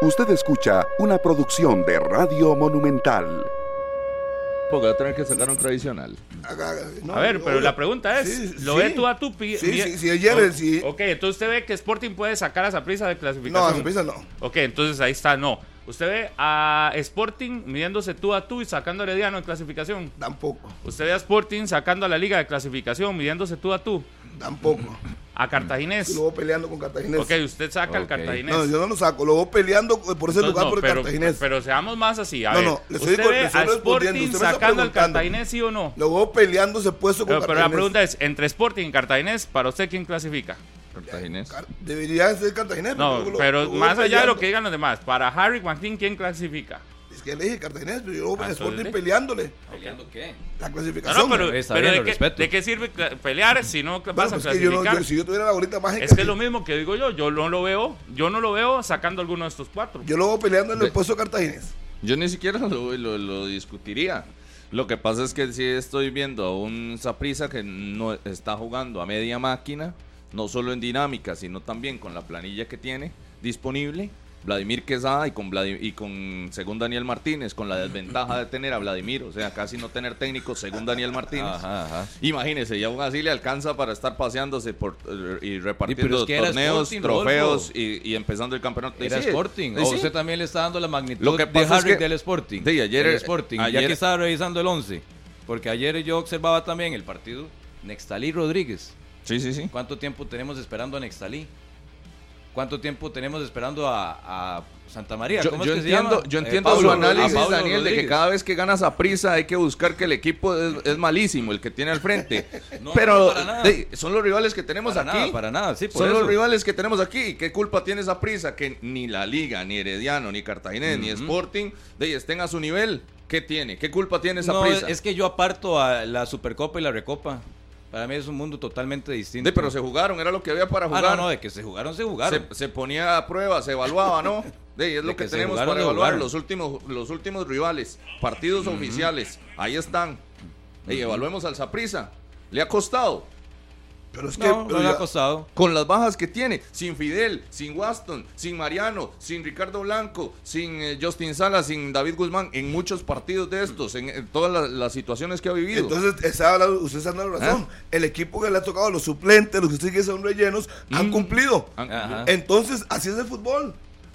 Usted escucha una producción de Radio Monumental. Porque va a tener que sacar un tradicional. No, A ver, no, pero no. la pregunta es, Sí, ¿lo sí. ve tú a tu pi- Sí, sí, sí, ayer, sí. Ok, entonces usted ve que Sporting puede sacar a esa prisa de No, clasificación. a sorpresa no. Ok, entonces ahí está, no. Usted ve a Sporting midiéndose tú a tú y sacando a Herediano en clasificación. Tampoco, Usted ve a Sporting sacando a la liga de clasificación, midiéndose tú a tú. tampoco. A Cartaginés. Lo voy peleando con Cartaginés. Ok, usted saca al Ok. Cartaginés. No, yo no lo saco, lo voy peleando por ese Entonces, lugar no, por el pero, Cartaginés. pero seamos más así. A No, ver, no, le estoy ¿usted ve a respondiendo, Sporting usted sacando al. Cartaginés, sí o no? Lo voy peleando ese puesto con Pero, pero la pregunta es, entre Sporting y Cartaginés, ¿para usted quién clasifica? Cartaginés. Car- Debería ser Cartaginés. No, lo- pero lo voy más allá de lo que digan los demás, para Harry Martín, ¿quién clasifica? Es que le dije Cartaginés, pero yo voy Ah, a Sporting peleándole ¿Peleando qué? la No, clasificación. no, pero, Está pero bien, ¿de, qué, de qué sirve pelear si no Bueno, vas a pues que yo no- yo- si yo tuviera la bolita mágica, es que es lo mismo que digo yo, yo no lo veo, yo no lo veo sacando alguno de estos cuatro. yo lo voy peleando en el puesto Cartaginés. Yo ni siquiera lo, lo- lo discutiría. Lo que pasa es que sí estoy viendo a un Saprisa que no está jugando a media máquina, no solo en dinámica, sino también con la planilla que tiene disponible. Vladimir Quesada y con, Vladi- y con según Daniel Martínez, con la desventaja de tener a Vladimir, o sea, casi no tener técnico según Daniel Martínez. Ajá, ajá. Imagínese, y aún así le alcanza para estar paseándose por, y repartiendo es que era torneos, Sporting, trofeos y, y empezando el campeonato. Era Sí, Sporting. sí, O usted también le está dando la magnitud Lo que de es Harry que- del Sporting. Sí, ayer- Del Sporting. ayer- ya que estaba revisando el 11. Porque ayer yo observaba también el partido. Nextalí Rodríguez. Sí, sí, sí. ¿Cuánto tiempo tenemos esperando a Nextalí? ¿Cuánto tiempo tenemos esperando a, a Santa María? Yo, ¿Cómo yo es que se entiendo, llama? yo Eh, entiendo Pablo su análisis, Daniel, de que cada vez que ganas a prisa hay que buscar que el equipo es, es malísimo, el que tiene al frente. No, Pero no, para nada. de- son los rivales que tenemos Para aquí. nada, para nada, sí, por son eso. los rivales que tenemos aquí. ¿Qué culpa tiene esa prisa? Que ni la Liga, ni Herediano, ni Cartaginés, ni Sporting de, estén a su nivel. ¿Qué tiene? ¿Qué culpa tiene esa No, prisa? es que yo aparto a la Supercopa y la Recopa. Para mí es un mundo totalmente distinto. Pero se jugaron, era lo que había para Ah, jugar. no, no, de que se jugaron, se jugaron. se, se ponía a prueba, se evaluaba, ¿no? De, es lo que, que tenemos jugaron, para evaluar los últimos, los últimos rivales, partidos oficiales, ahí están. Ey, evaluemos al Saprisa. Le ha costado. Pero es que. no, pero no le ya- ha costado. Con las bajas que tiene, sin Fidel, sin Waston, sin Mariano, sin Ricardo Blanco, sin eh, Justin Sala, sin David Guzmán, en muchos partidos de estos, en, en todas las, las situaciones que ha vivido. Entonces, está hablando- usted está dando la razón. ¿Ah? El equipo que le ha tocado, los suplentes, los que sí que son rellenos, han Mm. cumplido. Ajá. Entonces, así es el fútbol.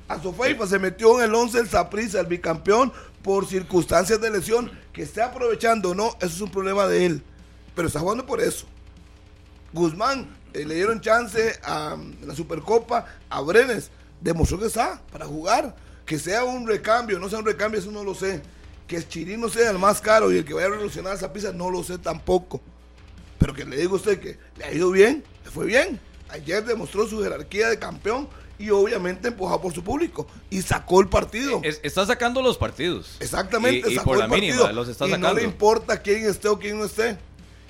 A Sofeifa se metió en el 11 el Saprissa, el bicampeón, por circunstancias de lesión. Que esté aprovechando o no, eso es un problema de él. Pero está jugando por eso. Guzmán, eh, le dieron chance a la Supercopa, a Brenes, demostró que está para jugar. Que sea un recambio, no sea un recambio, eso no lo sé. Que el Chirino sea el más caro y el que vaya a revolucionar esa pizza, no lo sé tampoco. Pero que le digo a usted que le ha ido bien, le fue bien. Ayer demostró su jerarquía de campeón y obviamente empujado por su público y sacó el partido. Es- está sacando los partidos. Exactamente, Y, y sacó por el la partido. mínima los está y sacando. no le importa quién esté o quién no esté.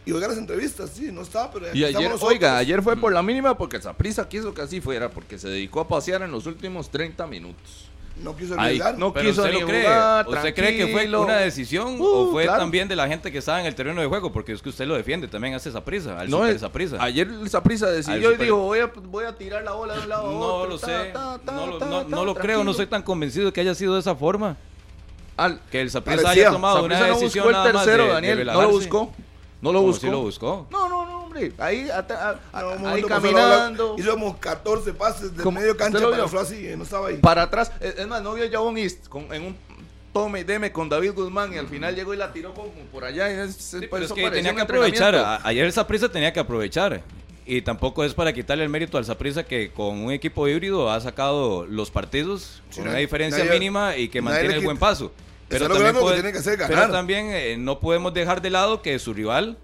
Y oiga las entrevistas, sí, no está, pero Y estamos ayer, oiga, ayer fue por la mínima porque Saprisa quiso que así fuera, porque se dedicó a pasear en los últimos 30 minutos. no quiso arriesgar. no Pero quiso usted lo cree. jugar, ¿Usted cree que fue tranquilo. una decisión Uh, o fue claro. también de la gente que estaba en el terreno de juego? Porque es que usted lo defiende, también hace esa prisa, al No, super es- Saprissa. Ayer el Saprisa Al decidió y super- dijo, voy a, voy a tirar la bola de un lado a No otro. lo ta, sé, ta, ta, no lo, ta, no- ta, no lo creo, no tranquilo. soy tan convencido de que haya sido de esa forma. Al, Que el Saprissa Parecía. haya tomado una Saprissa no decisión buscó el nada más tercero, de- de Daniel, no lo relajarse. buscó. No lo buscó. si lo buscó. No, no, no, hombre. Ahí, ata- a- a- No, un ahí caminando. Hicimos 14 pases de medio ¿Usted cancha para así, eh, no estaba ahí. Para atrás. Es, más, no vio a Jabón East con, en un tome y deme con David Guzmán y al final llegó y la tiró como por allá. Y es, Sí, pero es que tenía un que aprovechar. A- Ayer el Saprissa tenía que aprovechar. Y tampoco es para quitarle el mérito al Saprissa que con un equipo híbrido ha sacado los partidos Sí, con nadie- una diferencia nadie- mínima y que mantiene el buen paso. Pero también, que puede- tiene que hacer, pero también eh, no podemos dejar de lado que su rival,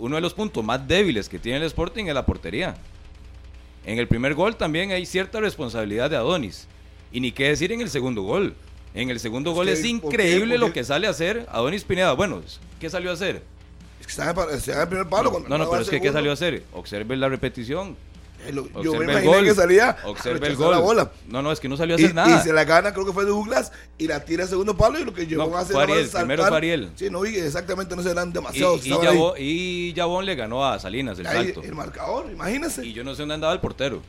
uno de los puntos más débiles que tiene el Sporting es la portería. En el primer gol también hay cierta responsabilidad de Adonis. Y ni qué decir en el segundo gol. En el segundo Es gol que, es ¿por qué? increíble ¿Por lo que sale a hacer Adonis Pineda. Bueno, ¿qué salió a hacer? Es que en el, primer palo. No, no, estaba pero es que ¿qué salió a hacer? Observe la repetición. Eh, lo- Yo me el imaginé gol. que salía a Observe el gol. la bola. No, no, es que no salió a Y, hacer nada. y se la gana, creo que fue Douglas, y la tira al segundo palo y lo que llegó No, a hacer fue Ariel, primero fue Ariel. Sí, no, y exactamente no serán Y, demasiados. y. Yabón, y Yabón le ganó a Salinas el Ahí, salto. el marcador, imagínese. Y yo no sé dónde andaba el portero.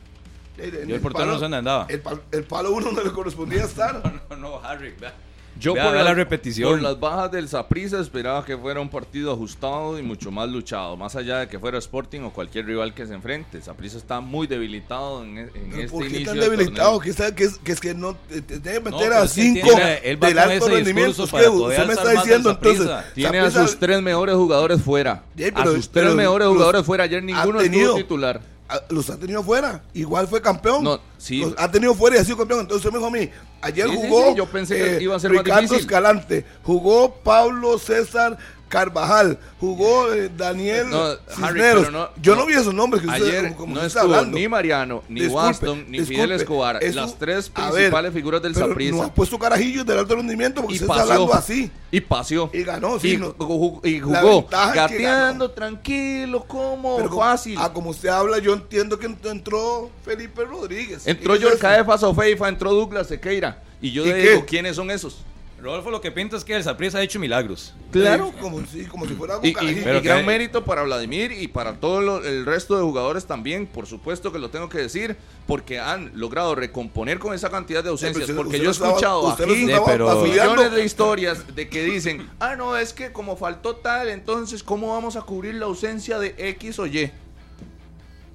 En Yo el portero no sé dónde andaba. El, pal- el palo uno no le correspondía estar. No, no, Harry, vea. Yo Vea, por vea las, la repetición. por las bajas del Saprissa esperaba que fuera un partido ajustado y mucho más luchado, más allá de que fuera Sporting o cualquier rival que se enfrente. Saprissa está muy debilitado en, e- en este ¿Por qué inicio tan debilitado? Que, está- que es, que es que no No, meter pero a cinco tiene- él va del alto ese rendimiento. poder usted me está más diciendo entonces. Tiene a Saprissa- sus tres mejores jugadores fuera. Ya, a pero- sus tres pero mejores jugadores fuera. Ayer ninguno tenido- estuvo titular. Los ha tenido fuera. Igual fue campeón. No, sí. Los ha tenido fuera y ha sido campeón. Entonces me dijo a mí, ayer Sí, jugó sí, yo pensé que eh, iba a ser más Ricardo. Escalante, jugó Pablo César Carvajal, jugó eh, Daniel No, Harry, Cisneros. no- Yo no, vi esos nombres que usted Ayer como- como no está estuvo hablando. ni Mariano, ni Disculpe, Waston, ni disculpe, Fidel Escobar. eso- las tres a ver, principales figuras del Saprissa. No ha puesto carajillos del alto rendimiento porque y usted está paseó. hablando así. Y paseó. Y ganó, sí, Y, no. ju- y jugó gateando, tranquilo, como Pero como- fácil. Ah, como usted habla, yo entiendo que ent- entró Felipe Rodríguez. entró ¿Qué es Yorka eso? Sofeifa, entró Douglas Sequeira. Y yo ¿Y le digo, ¿quiénes son esos? Rodolfo lo que pinta es que el Saprissa ha hecho milagros. Claro. Sí, como, sí, como si fuera un Y, y-. Pero y gran mérito para Vladimir y para todo lo- el resto de jugadores también, por supuesto que lo tengo que decir, porque han logrado recomponer con esa cantidad de ausencias. porque yo he estaba- escuchado aquí pero- millones de historias de que dicen, ah, no, es que como faltó tal, entonces, ¿cómo vamos a cubrir la ausencia de X o Y?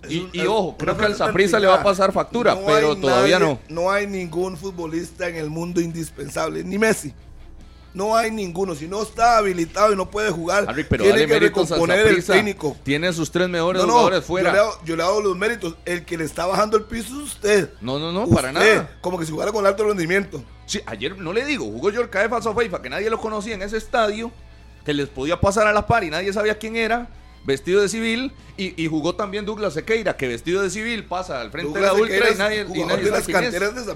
Y, ojo, creo que al tan le va a pasar factura, No pero todavía nadie- no. No hay ningún futbolista en el mundo indispensable, ni Messi. No hay ninguno. Si no está habilitado y no puede jugar, Harry, pero tiene que recomponer el técnico. Tiene sus tres mejores No, no, jugadores yo fuera. le, hago, yo le hago los méritos. El que le está bajando el piso es usted. No, no, no, para nada. Como que si jugara con alto rendimiento. Sí, ayer no le digo, jugó Yorka Sofeifa, que nadie lo conocía en ese estadio, que les podía pasar a la par y nadie sabía quién era, vestido de civil, y, y jugó también Douglas Sequeira, que vestido de civil pasa al frente Douglas de la ultra Sequeira y nadie, y nadie de las canteras de.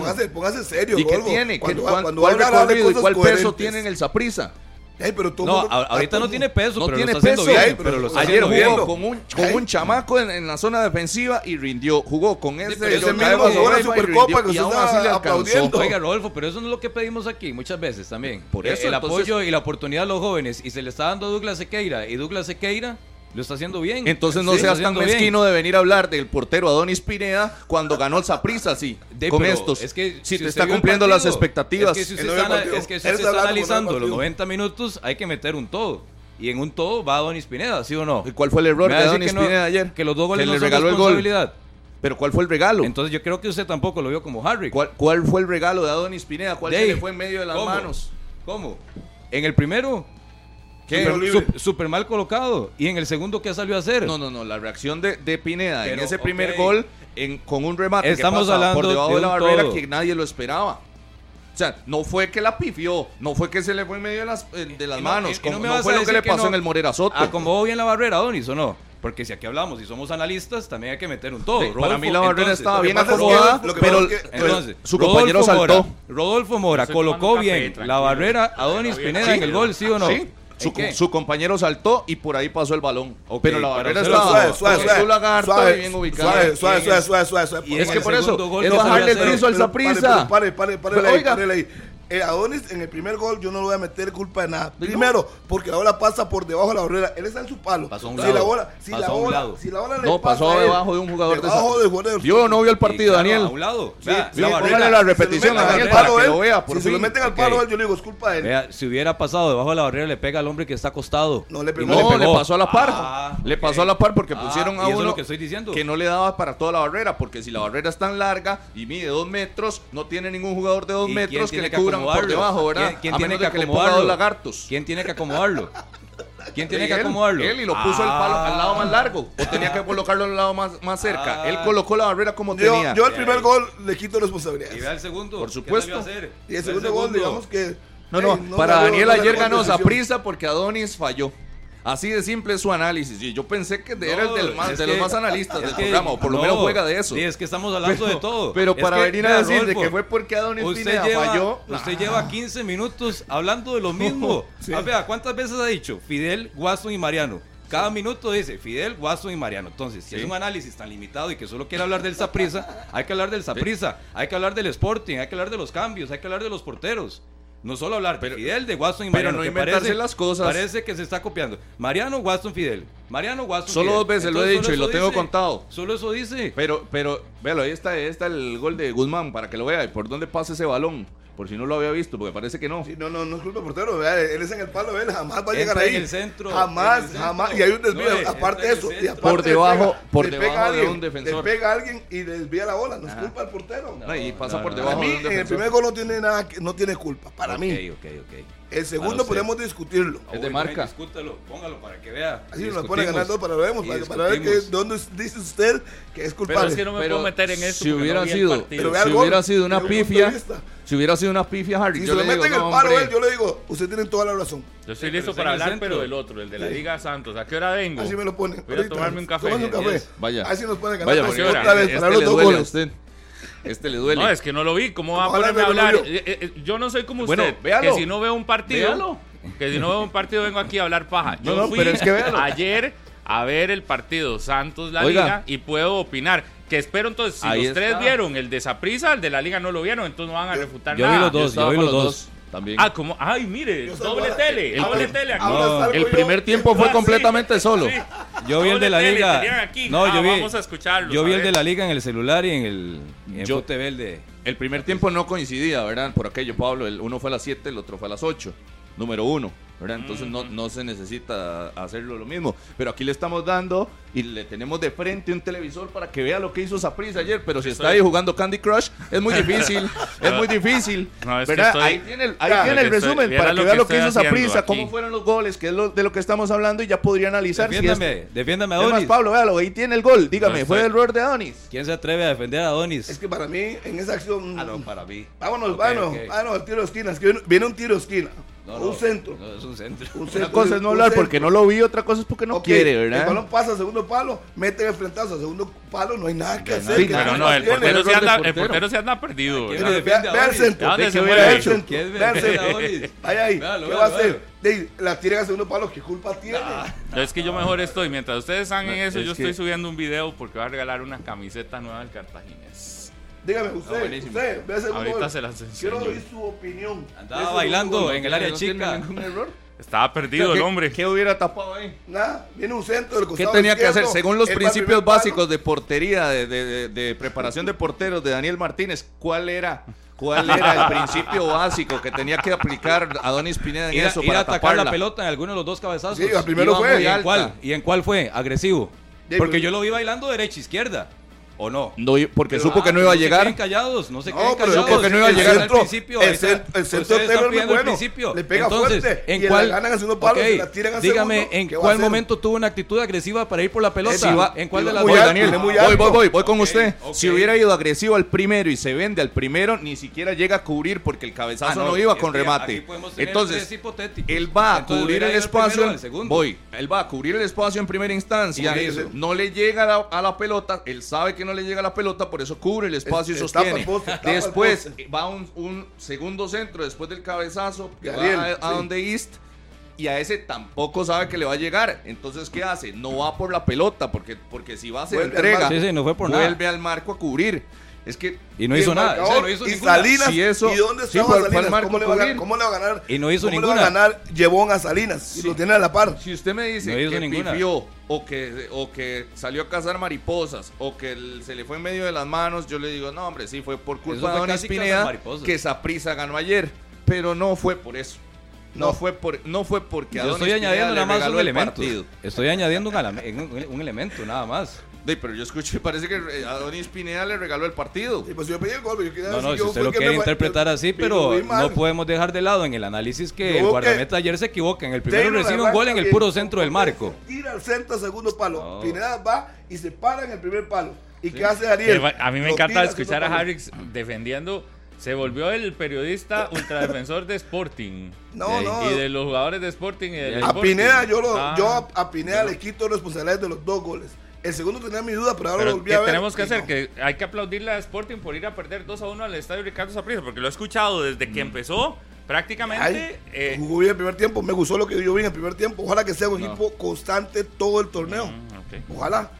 Póngase, póngase serio, ¿Y qué tiene? ¿Qué, Cuando- cuán- cuando ¿Cuál de recorrido y cuál peso tiene en el Saprissa? Ey, pero todo No, mundo- ahorita todo no tiene peso, No pero tiene lo está haciendo peso. bien. Ay, pero lo está Ayer haciendo jugó bien. con un, con Ay. un chamaco en, en la zona defensiva y rindió. Jugó con ese pero ese mismo jugó la y Supercopa rindió, que le alcanzó. aplaudiendo. Oiga, Rodolfo, pero eso no es lo que pedimos aquí muchas veces también. Por eso, el entonces- apoyo y la oportunidad a los jóvenes. Y se le está dando a Douglas Sequeira. Y Douglas Sequeira lo está haciendo bien. Entonces no Sí, seas tan bien. mezquino de venir a hablar del portero Adonis Pineda cuando ganó el Saprissa, sí. De, con estos. Es que si, te usted está cumpliendo las expectativas. Es que si usted está, partido. es que si usted analizando los partido. 90 minutos, hay que meter un todo. Y en un todo va Donis Pineda, ¿sí o no? ¿Y cuál fue el error de Adonis no- Pineda ayer? Que los dos goles Que no le son regaló el gol. responsabilidad. Pero ¿cuál fue el regalo? Entonces yo creo que usted tampoco lo vio como Harry. ¿Cuál, cuál fue el regalo de Adonis Pineda? ¿Cuál se le fue en medio de las ¿cómo? manos? ¿Cómo? En el primero, ¿Qué? super, mal colocado. Y en el segundo, ¿qué salió a hacer? No, no, no. La reacción de, de Pineda en ese primer gol en, con un remate Estamos que hablando por debajo de de, la barrera todo. que nadie lo esperaba. O sea, no fue que la pifió, no fue que se le fue en medio de las, de las Y no- manos, y- y como- no no, fue lo que le que pasó no- en el Morera Soto. ¿Acomodó bien la barrera, Donis, o no? Porque si aquí hablamos y somos analistas, también hay que meter un todo. Sí, para mí la barrera entonces, estaba bien pasa es que- acomodada, pero pasa es que- Entonces, su Rodolfo compañero saltó. Mora, Rodolfo Mora colocó café, bien la barrera a Donis Pineda en el gol, ¿sí o no? Sí. Su, compañero saltó y por ahí pasó el balón. Pero la barrera estaba Suave, suave, con suave. su lagarto suave, y bien ubicado. Suave, suave, suave, suave, suave, suave. y en Es el que por eso es bajarle el rizo al. Pare, pare, pare, pare, Eh, Adonis en el primer gol yo no le voy a meter culpa de nada. Primero, porque la bola pasa por debajo de la barrera. Él está en su palo. Pasó a un si lado. la bola, si Pasó la a un bola, lado. si la bola le No, pasa pasó debajo de un jugador de debajo esa- del jugador del- Vio o no vio el partido, claro, Daniel. A un lado. Sí, sí, la barrera. la repetición lo a meten Daniel al para palo que él, lo vea, por Si se lo meten al palo, él, yo le digo, es culpa de él. Vea, si hubiera pasado debajo de la barrera, le pega al hombre que está acostado. No le pegó. No, le, pegó. pasó a la par. Ah, le pasó a la par porque Ah, pusieron a uno que estoy diciendo. que no le daba para toda la barrera. Porque si la barrera es tan larga y mide dos metros, no tiene ningún jugador de dos ¿Y quién metros que le por debajo, ¿verdad? ¿Quién, quién a tiene menos que que acomodarlo? lagartos. ¿Quién tiene que acomodarlo? ¿Quién tiene que Él, acomodarlo? Él y lo puso el palo al lado más largo. O tenía que colocarlo al lado más, más cerca. Ah. él colocó la barrera como Yo, tenía. yo el primer gol le quito Y vea el segundo. Por ¿qué supuesto. Y el segundo gol, digamos que. No, no, Ey, para Daniel no ayer ganó decisión. Saprissa porque Adonis falló. Así de simple es su análisis. Y yo pensé que era el del más- de los más analistas del programa, o por lo no, menos juega de eso. sí, es que estamos hablando de todo. Pero para venir a decir de que fue porque Adonis Pineda falló. usted lleva 15 minutos hablando de lo mismo. Sí. Ah, vea, ¿cuántas veces ha dicho Fidel, Watson y Mariano? Cada minuto dice Fidel, Watson y Mariano. Entonces, si Sí. es un análisis tan limitado y que solo quiere hablar del Saprisa, hay que hablar del Saprisa, hay que hablar del Sporting, hay que hablar de los cambios, hay que hablar de los porteros. No solo hablar Pero- de Fidel, de Watson y pero Mariano. no que inventarse parece, las cosas. Parece que se está copiando. Mariano, Watson, Fidel. Mariano, Watson, Solo Fidel. dos veces lo he Entonces, dicho y lo eso tengo dice. contado. Solo eso dice. Pero, pero, véalo, ahí está, ahí está el gol de Guzmán para que lo vea. ¿Y por dónde pasa ese balón? Por si no lo había visto, porque parece que no. Sí, no, no, no es culpa del portero, vea, él es en el palo, él jamás va a Entra llegar ahí. en el centro, Jamás, en el centro. jamás. Y hay un desvío, No, aparte de eso. Y aparte Por le debajo- pega- por le debajo pega a de alguien, un defensor. Le pega a alguien y le desvía la bola. No es culpa del portero. No, y pasa no, por no, Para debajo mí, de un en el primer gol no tiene nada, que- no tiene culpa. Para Ok, mí. ok, ok. El segundo podemos discutirlo. Es de marca. Discútalo, póngalo para que vea. Así nos pone ganando para veremos, Y para, para ver que, dónde dice usted que es Pero culpable. es que no me Pero puedo meter en eso. si hubiera no sido-. Pero si gol, hubiera sido una pifia, si hubiera sido una pifia, Harry, Si yo se lo le digo, meten en no, el palo hombre. él, yo le digo, usted tiene toda la razón. Yo estoy Sí, listo pero para hablar, pero del otro, el de la Sí. Liga Santos. ¿A qué hora vengo? Así me lo pone. Voy a tomarme un café. Vaya. Así nos pone Vaya, ganando porque hora? otra vez para los dos goles. Este le duele. No, es que no lo vi. ¿Cómo va a ponerme a hablar? Eh, eh, eh, yo no soy como Bueno, usted. véalo. Que si no veo un partido. Véalo. Que si no veo un partido vengo aquí a hablar paja. Yo No, no, fui pero es que véalo. ayer a ver el partido Santos-La Oiga. Liga y puedo opinar. Que espero entonces, si Ahí los tres está. vieron el de Saprissa, el de la Liga no lo vieron, entonces no van a refutar yo vi nada. los dos. yo vi los dos. También. Ah, como, ay, mire, Yo salgo doble a- tele, ahora- doble tele aquí. ahora No, salgo el yo. primer tiempo fue Ah, sí. completamente solo. Sí. Yo vi el de la tele, liga. aquí. No, Ah, yo vi. Vamos a escucharlo. Yo vi a el de ver. la liga en el celular y en el en Yo- FUTV el de. El primer tiempo no coincidía, ¿verdad? Por aquello, Pablo. El uno fue a las 7, el otro fue a las 8. Número uno, ¿verdad? Entonces no, no se necesita hacerlo lo mismo. Pero aquí le estamos dando y le tenemos de frente un televisor para que vea lo que hizo Saprissa ayer. Pero si está ahí jugando Candy Crush, es muy difícil. es muy difícil. No, es que ¿verdad? estoy- Ahí tiene el, ahí Ya, tiene el estoy- resumen viera para que lo vea que lo que estoy hizo Saprissa, cómo fueron los goles, que es lo, de lo que estamos hablando y ya podría analizar si Defiéndame, es. defiéndame a Adonis. Pablo, véalo, ahí tiene el gol. Dígame, No, fue estoy- el error de Adonis. ¿Quién se atreve a defender a Adonis? Es que para mí, en esa acción. Ah, no, para mí. Vámonos, Ok, vámonos. ok. No, el tiro de esquina. Es que viene, viene un tiro de esquina. No, no, un centro. No, es un centro. Un Una centro, cosa es no hablar centro. porque no lo vi, otra cosa es porque no Ok, quiere, El ¿verdad? balón pasa al segundo palo, mete el frentazo al segundo palo, no hay nada que hacer. Sí, que Pero no el portero, de anda, el portero. portero se anda perdido. ¿Quién ¿verdad? le Vea, defiende a vea el centro. ¿A dónde de se hubiera el hecho? centro, ¿Quién vea el a. Adonis? Ahí, ahí. Véalo, ¿Qué va a hacer? la tira al segundo palo, ¿qué culpa tiene? No, es que yo mejor estoy. Mientras ustedes están en eso, es yo que- estoy subiendo un video porque voy a regalar una camiseta nueva al Cartaginés. Dígame, usted, usted, ve ese Ahorita gol. se las Quiero oír su opinión. Andaba bailando en el área ¿No tiene chica. ningún error? Estaba perdido el ¿Qué- hombre. ¿Qué hubiera tapado ahí? Nada, viene un centro del ¿Qué costado tenía que hacer? Según los principios básicos de portería, de, de- de- de preparación de porteros de Daniel Martínez, ¿cuál era? ¿Cuál era el principio básico que tenía que aplicar Adonis Pineda en Ir a, eso ir a para atacar taparla? la pelota en alguno de los dos cabezazos. Sí, al primero Iba fue. ¿Y ¿Y en cuál? ¿Y en cuál fue? ¿Agresivo? Porque yo lo vi bailando derecha-izquierda. ¿O no? No, porque Pero, supo que Ah, no iba a se llegar. queden callados, no se No, queden pero callados. supo que no iba a El llegar. centro, al principio, el centro- el centro es el bueno. principio. Le pega Entonces, fuerte ¿en y cuál, la ganan al segundo palo, Ok, se la tiran al dígame, ¿en ¿qué va a cuál momento tuvo una actitud agresiva para ir por la pelota? Va- ¿En cuál de las Voy, Daniel. voy, voy, voy, voy con Ok, usted. ok. Si hubiera ido agresivo al primero y se vende al primero, ni siquiera llega a cubrir porque el cabezazo Ah, no, iba es con que remate. Entonces, él va a cubrir el espacio. Voy, él va a cubrir el espacio en primera instancia. ¿Cómo que? No le llega a a la pelota. Él sabe que no le llega la pelota, por eso cubre el espacio y Es- el sostiene. poste, tapa el Después va un, un segundo centro después del cabezazo que De Ariel, va a, a sí. donde East. Y a ese tampoco sabe que le va a llegar. Entonces, ¿qué hace? No va por la pelota, porque, porque si va, se Vuelve entrega. Sí, sí, no fue por nada. vuelve al marco a cubrir. Es que Y no Y hizo nada. o sea, marcador, no hizo y ninguna. Salinas, Si eso- ¿y dónde sí, estaba al Salinas? marco ¿Cómo le, va a, ¿Cómo le va a ganar? Y no hizo ¿Cómo ninguna. le va a ganar Llevón a Salinas? Y Sí. lo tiene a la par. Si usted me dice No que ninguna. pifió o que, o que salió a cazar mariposas o que el- se le fue en medio de las manos, yo le digo, no, hombre, sí, fue por culpa fue de Don casi cazar Pineda mariposas. que Saprisa ganó ayer. Pero no fue por eso. No, No. fue, por, no fue porque Yo Adonis estoy añadiendo nada más un el elemento. partido. Estoy añadiendo un elemento, nada más. Sí, pero yo escuché, parece que eh, Adonis Pineda le regaló el partido. Sí, pues yo pedí el gol, pero yo quería No, decir no, yo si usted lo que quiere me- interpretar así, pero no podemos dejar de lado en el análisis que Yo el que- guardameta ayer se equivoca. En el primero Taylor recibe un gol en el puro centro del marco. Tira al centro, segundo palo. No. Pineda va y se para en el primer palo. ¿Y qué hace Ariel? A mí me Lo encanta escuchar a palo. Harrix defendiendo. Se volvió el periodista ultradefensor de Sporting. No, no. Y de los jugadores de Sporting y A Sporting. Pineda, yo, lo, Ah, yo a, a Pineda le quito responsabilidades de los dos goles. El segundo tenía mi duda, pero ahora lo Pero volví ¿qué a ver. tenemos que y hacer? no. Que hay que aplaudirle a Sporting por ir a perder 2 a 1 al estadio Ricardo Saprissa, porque lo he escuchado desde que empezó prácticamente. Ay, eh, jugó bien el primer tiempo, me gustó lo que yo vi en el primer tiempo. Ojalá que sea un No. equipo constante todo el torneo. mm, ok. Ojalá.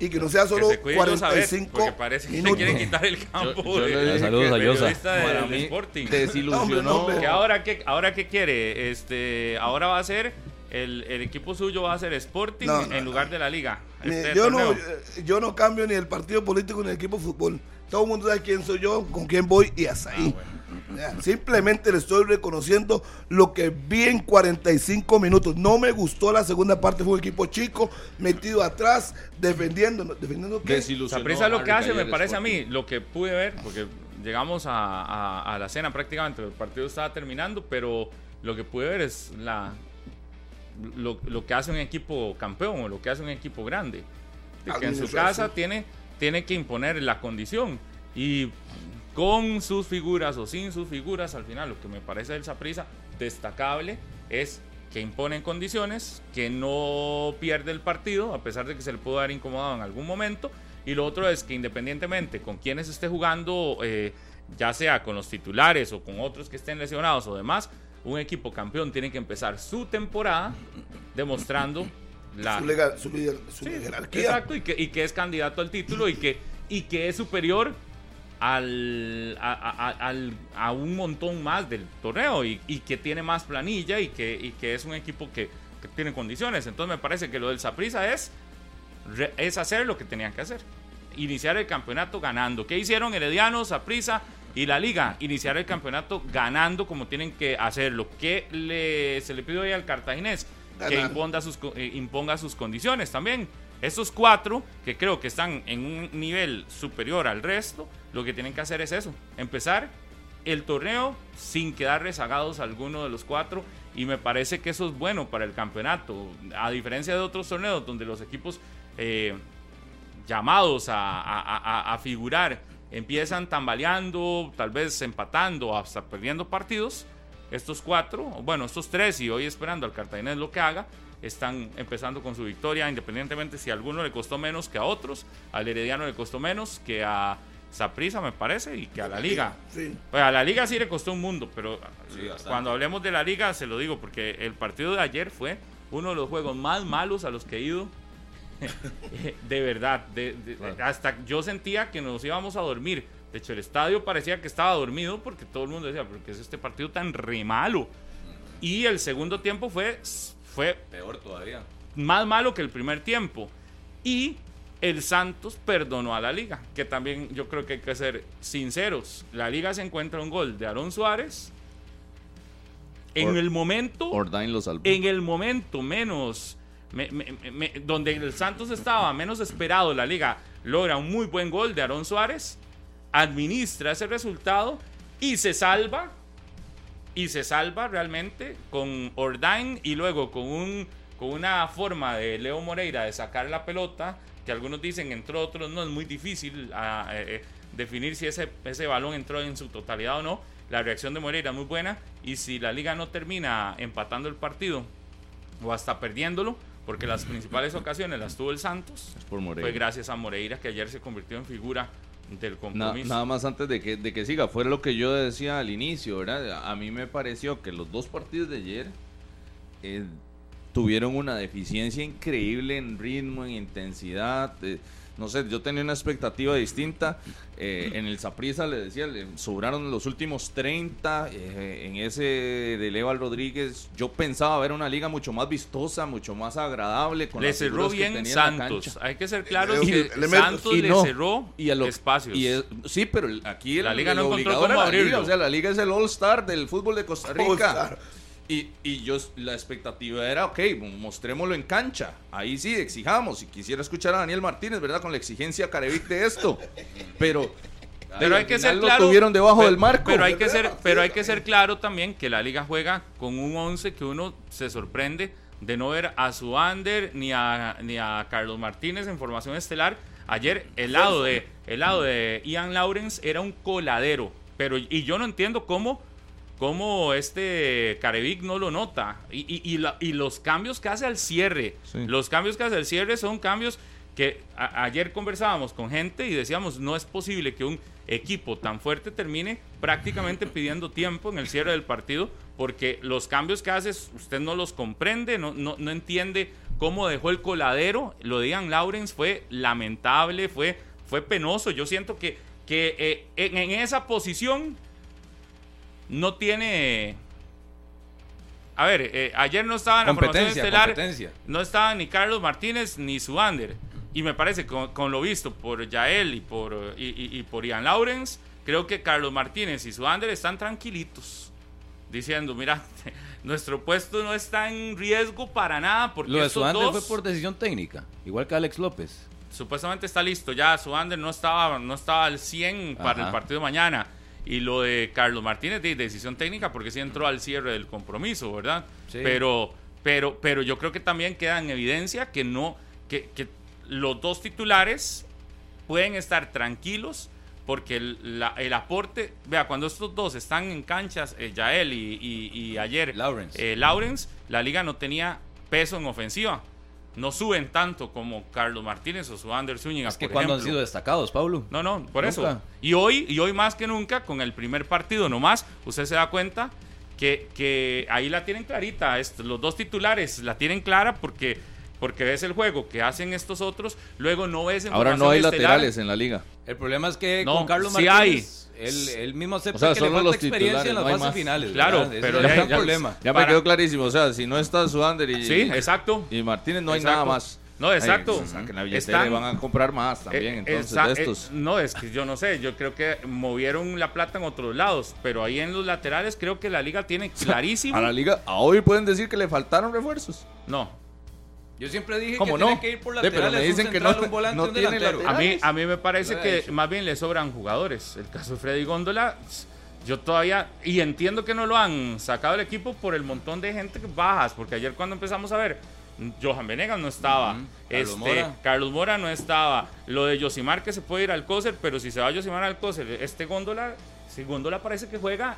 y que no sea Que solo se cuide Josabet, 45 porque parece que minutos. quieren quitar el campo. Yo- yo de- le dije Saludos a Yosa. Para mí, Sporting. desilusionó. Hombre, no, hombre. Que ahora qué, ahora qué quiere, este, ahora va a ser el, el equipo suyo va a ser Sporting No, no, en lugar de la liga. Este yo, no, eh, yo no cambio ni el partido político ni el equipo de fútbol. Todo el mundo sabe quién soy yo, con quién voy y hasta ahí. Ya, Simplemente le estoy reconociendo lo que vi en 45 minutos. No me gustó la segunda parte, fue un equipo chico, metido atrás, defendiendo. ¿Defendiendo qué? Desilusionó. Saprissa lo que hace, me parece a mí, lo que pude ver, porque llegamos a, a- a la cena prácticamente, el partido estaba terminando, pero lo que pude ver es la lo, lo que hace un equipo campeón o lo que hace un equipo grande. De que en su casa tiene, tiene que imponer la condición y con sus figuras o sin sus figuras, al final lo que me parece del Saprissa destacable es que imponen condiciones, que no pierde el partido, a pesar de que se le pudo dar incomodado en algún momento. Y lo otro es que independientemente con quienes esté jugando, eh, ya sea con los titulares o con otros que estén lesionados o demás, un equipo campeón tiene que empezar su temporada demostrando la, Su, lega- su lider- su Sí, jerarquía. Exacto, y que, y que es candidato al título y que, y que es superior al, a, a- a- al- a un montón más del torneo y, y que tiene más planilla y que, y que es un equipo que, que tiene condiciones. Entonces me parece que lo del Saprissa es, es hacer lo que tenían que hacer. Iniciar el campeonato ganando. ¿Qué hicieron Herediano, Saprissa y la Liga? Iniciar el campeonato ganando como tienen que hacerlo. ¿Qué le, se le pidió ahí al cartaginés? Que Ganar. imponga sus, eh, imponga sus condiciones también. Estos cuatro, que creo que están en un nivel superior al resto, lo que tienen que hacer es eso, empezar el torneo sin quedar rezagados alguno de los cuatro y me parece que eso es bueno para el campeonato, a diferencia de otros torneos donde los equipos eh, llamados a, a- a- a figurar empiezan tambaleando, tal vez empatando, hasta perdiendo partidos. Estos cuatro, bueno, estos tres, y hoy esperando al Cartaginés lo que haga, están empezando con su victoria, independientemente si a alguno le costó menos que a otros, al Herediano le costó menos que a Saprissa, me parece, y que a la Liga. Sí. Pues a la Liga sí le costó un mundo, pero Sí, cuando hablemos de la Liga se lo digo, porque el partido de ayer fue uno de los juegos más malos a los que he ido. de verdad, de- de- hasta yo sentía que nos íbamos a dormir. De hecho, el estadio parecía que estaba dormido porque todo el mundo decía, pero ¿qué es este partido tan re malo? Y el segundo tiempo fue, fue Peor todavía. más malo que el primer tiempo. Y el Santos perdonó a la liga, que también yo creo que hay que ser sinceros. La liga se encuentra un gol de Aaron Suárez. En Or- el momento, Ordain lo salvó. en el momento menos, donde el Santos estaba menos esperado, la liga logra un muy buen gol de Aaron Suárez, administra ese resultado y se salva y se salva realmente con Ordain y luego con un con una forma de Leo Moreira de sacar la pelota que algunos dicen entró otros no es muy difícil ah, eh, eh, definir si ese, ese balón entró en su totalidad o no. La reacción de Moreira muy buena y si la liga no termina empatando el partido o hasta perdiéndolo porque las principales ocasiones las tuvo el Santos Es por Moreira. fue gracias a Moreira que ayer se convirtió en figura del Na- compromiso nada más antes de que, de que siga, fue lo que yo decía al inicio, ¿verdad? A mí me pareció que los dos partidos de ayer eh, tuvieron una deficiencia increíble en ritmo, en intensidad. eh, no sé, yo tenía una expectativa distinta. Eh, en el Saprissa le decía, le sobraron los últimos 30. eh, en ese de Leval Rodríguez, yo pensaba ver una liga mucho más vistosa, mucho más agradable. Con le cerró bien Santos. Hay que ser claros Y- que. Santos Y le no. cerró y a lo- espacios. y es- sí, pero el- aquí el, La liga el no encontró cómo la liga, abrirlo. o sea, la liga es el All Star del fútbol de Costa Rica. Y, y yo, la expectativa era, ok, mostrémoslo en cancha. Ahí sí, exijamos. Y quisiera escuchar a Daniel Martínez, ¿verdad? Con la exigencia Carevic de esto. Pero, pero ay, hay que ser lo claro. tuvieron debajo pero- del marco. Pero hay que ser, pero hay que ser claro también que la liga juega con un 11 que uno se sorprende de no ver a Suander ni a ni a Carlos Martínez en formación estelar. Ayer el lado de el lado de Ian Lawrence era un coladero, pero y yo no entiendo cómo cómo este Carevic no lo nota y, y- y la- y los cambios que hace al cierre, Sí. los cambios que hace al cierre son cambios que a- ayer conversábamos con gente y decíamos, no es posible que un equipo tan fuerte termine prácticamente pidiendo tiempo en el cierre del partido, porque los cambios que haces usted no los comprende, no, no, no entiende cómo dejó el coladero. Lo de Ian Lawrence fue lamentable, fue, fue penoso. Yo siento que, que eh, en, en esa posición no tiene. A ver, eh, ayer no estaba en la formación estelar. No estaba ni Carlos Martínez ni Suander. Y me parece, con, con lo visto por Yael y por, y, y- y por Ian Lawrence, creo que Carlos Martínez y Suander están tranquilitos. Diciendo, mira, nuestro puesto no está en riesgo para nada. Porque Lo de Suander dos- fue por decisión técnica, igual que Alex López. supuestamente está listo ya. Suander no estaba, no estaba al 100 para el partido de mañana. Y lo de Carlos Martínez, de decisión técnica, porque sí entró al cierre del compromiso, ¿verdad? Sí. Pero, pero, pero yo creo que también queda en evidencia que no, que, que los dos titulares pueden estar tranquilos porque el, la- el aporte, vea, cuando estos dos están en canchas, eh, Yael y, y- y ayer Lawrence. eh, Lawrence, la liga no tenía peso en ofensiva. No suben tanto como Carlos Martínez o su Anders Zúñiga. Es que por cuando han sido destacados, Pablo. No, no, por Nunca. eso. Y hoy, y hoy más que nunca, con el primer partido nomás, usted se da cuenta que, que ahí la tienen clarita. Los dos titulares la tienen clara porque, porque ves el juego que hacen estos otros, luego no ves en Ahora no hay estelar. laterales en la liga. El problema es que No, con Carlos sí Martínez, él, él mismo acepta O sea, que le solo falta los experiencia titulares, en las no hay fases más. finales. Claro, pero es ya- ya- problema. Ya me quedó clarísimo. O sea, si no está Suander y, Sí, exacto. y Martínez, no hay Exacto. nada más. No, exacto. Ay, la Están- van a comprar más también. Eh, entonces, de eh, estos. no, es que yo no sé, yo creo que movieron la plata en otros lados, pero ahí en los laterales creo que la liga tiene clarísimo. A la liga, a hoy pueden decir que le faltaron refuerzos. No, Yo siempre dije ¿Cómo que no? tiene que ir por Sí, pero laterales, me dicen un que central, no- un volante, no un tiene delantero. lateral. A mí, Laterales. a mí me parece que dicho. más bien le sobran jugadores. El caso de Freddy Góndola, yo todavía, y entiendo que no lo han sacado del equipo por el montón de gente que bajas, porque ayer cuando empezamos a ver, Johan Venegas no estaba. Carlos este, Mora. Carlos Mora no estaba, lo de Yosimar que se puede ir al Coser, pero si se va Yosimar al Coser, este Góndola, si Góndola parece que juega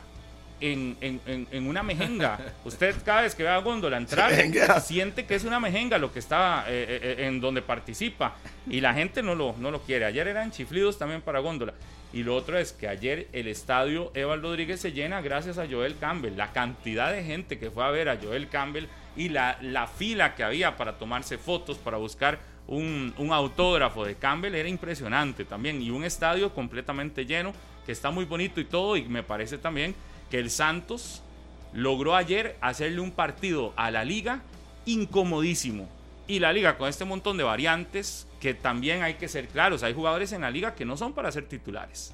en, en- en- en una mejenga. Usted cada vez que ve a Góndola entrar, siente que es una mejenga lo que está eh, eh, eh, en donde participa y la gente no lo, no lo quiere. Ayer eran chiflidos también para Góndola. Y lo otro es que ayer el estadio Eva Rodríguez se llena gracias a Joel Campbell. La cantidad de gente que fue a ver a Joel Campbell y la, la fila que había para tomarse fotos, para buscar un, un autógrafo de Campbell era impresionante también. Y un estadio completamente lleno, que está muy bonito y todo. Y me parece también que el Santos logró ayer hacerle un partido a la liga incomodísimo. Y la liga con este montón de variantes que también hay que ser claros, hay jugadores en la liga que no son para ser titulares.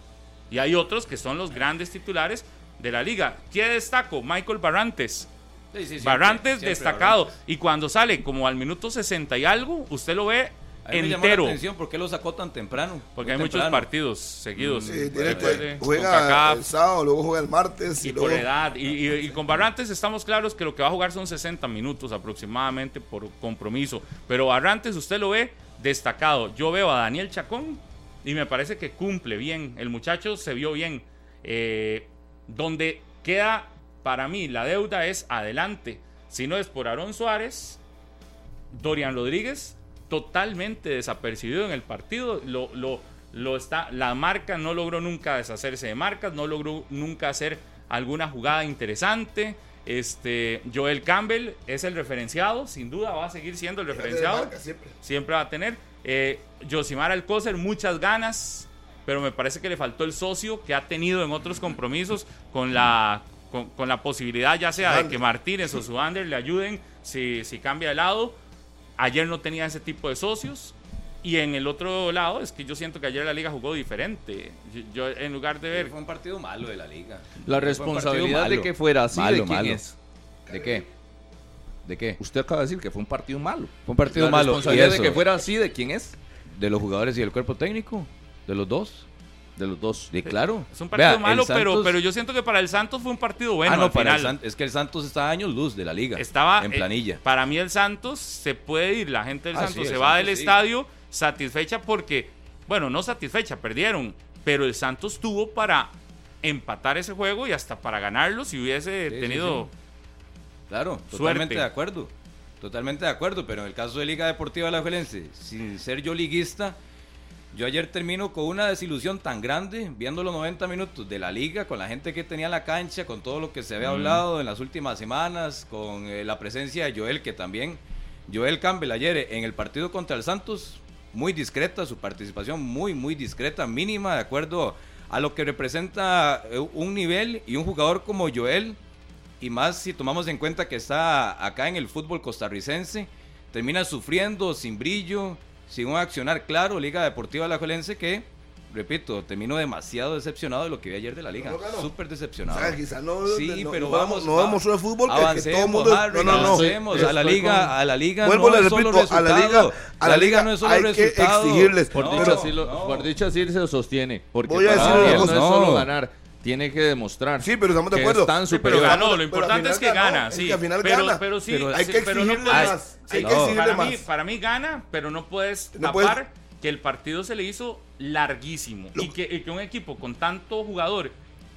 Y hay otros que son los grandes titulares de la liga. ¿Qué destaco? Michael Barrantes. Sí, sí, siempre, Barrantes siempre destacado. Barrantes. Y cuando sale como al minuto 60 y algo, usted lo ve A mí me llamó la entero. atención por qué lo sacó tan temprano. Porque hay muchos partidos seguidos. Sí, tiene que, juega CACAF. el sábado, luego juega el martes y, y luego por edad. Y, y- y con Barrantes estamos claros que lo que va a jugar son 60 minutos aproximadamente por compromiso. Pero Barrantes usted lo ve destacado. Yo veo a Daniel Chacón y me parece que cumple bien. El muchacho se vio bien. Eh, donde queda para mí la deuda es adelante. Si no es por Aarón Suárez, Dorian Rodríguez totalmente desapercibido en el partido. Lo, lo, lo está, la marca no logró nunca deshacerse de marcas, no logró nunca hacer alguna jugada interesante. Este, Joel Campbell es el referenciado, sin duda va a seguir siendo el referenciado. marca siempre. Siempre va a tener. Eh, Josimar Alcócer, muchas ganas, pero me parece que le faltó el socio que ha tenido en otros compromisos con la, con, con la posibilidad ya sea de que Martínez o Suander le ayuden si, si cambia de lado. Ayer no tenía ese tipo de socios. Y en el otro lado es que yo siento que ayer la liga jugó diferente. Yo, yo, en lugar de ver Fue un partido malo de la liga. La responsabilidad de que fuera así, Malo, ¿de quién malo. es? ¿De qué? ¿De qué? Usted acaba de decir que fue un partido malo. Fue un partido la malo. responsabilidad ¿Y de que fuera así, ¿de quién es? De los jugadores y del cuerpo técnico. De los dos. De los dos. Sí, claro. es un partido Vea, el malo, pero, Santos- pero yo siento que para el Santos fue un partido bueno. ah, no, al para el final. San- es que el Santos está a años luz de la liga. Estaba en eh, planilla. para mí el Santos se puede ir, la gente del Ah, Santos sí, el se va Santos del sí. estadio satisfecha porque, bueno, no satisfecha, perdieron, pero el Santos tuvo para empatar ese juego y hasta para ganarlo si hubiese tenido Claro, Suerte. totalmente de acuerdo. Totalmente de acuerdo, pero en el caso de Liga Deportiva La Juelense, sin ser yo liguista, yo ayer termino con una desilusión tan grande, viendo los 90 minutos de la liga, con la gente que tenía en la cancha, con todo lo que se había hablado en las últimas semanas, con eh, la presencia de Joel, que también Joel Campbell ayer en el partido contra el Santos, muy discreta, su participación muy, muy discreta, mínima, de acuerdo a lo que representa eh, un nivel y un jugador como Joel, y más si tomamos en cuenta que está acá en el fútbol costarricense, termina sufriendo sin brillo, sin un accionar claro, Liga Deportiva Alajuelense que repito, termino demasiado decepcionado de lo que vi ayer de la liga. No, no, no. Súper decepcionado. O sea, quizás no, Sí, no- pero no vamos. No demostró el fútbol que- que, avancemos, todo el mundo. Harry, no, no, no. avancemos. a la liga, a la liga Vuelvo, no es solo repito, a la resultado. liga- a la liga no es solo hay que resultado. exigirles. Por No, dicha, pero- sí lo- no. por dicha sí se sostiene. Porque Voy a para decir él no es solo No. ganar, tiene que demostrar. Sí, pero estamos de que acuerdo. Es tan Sí, Pero ganó, lo importante es que gana, es sí. que al final pero, gana. pero sí, Pero hay sí, que pero no exigirle más, hay que para más. Mí, para mí gana, pero no puedes No tapar puedes- que el partido se le hizo larguísimo y, que, y que un equipo con tanto jugador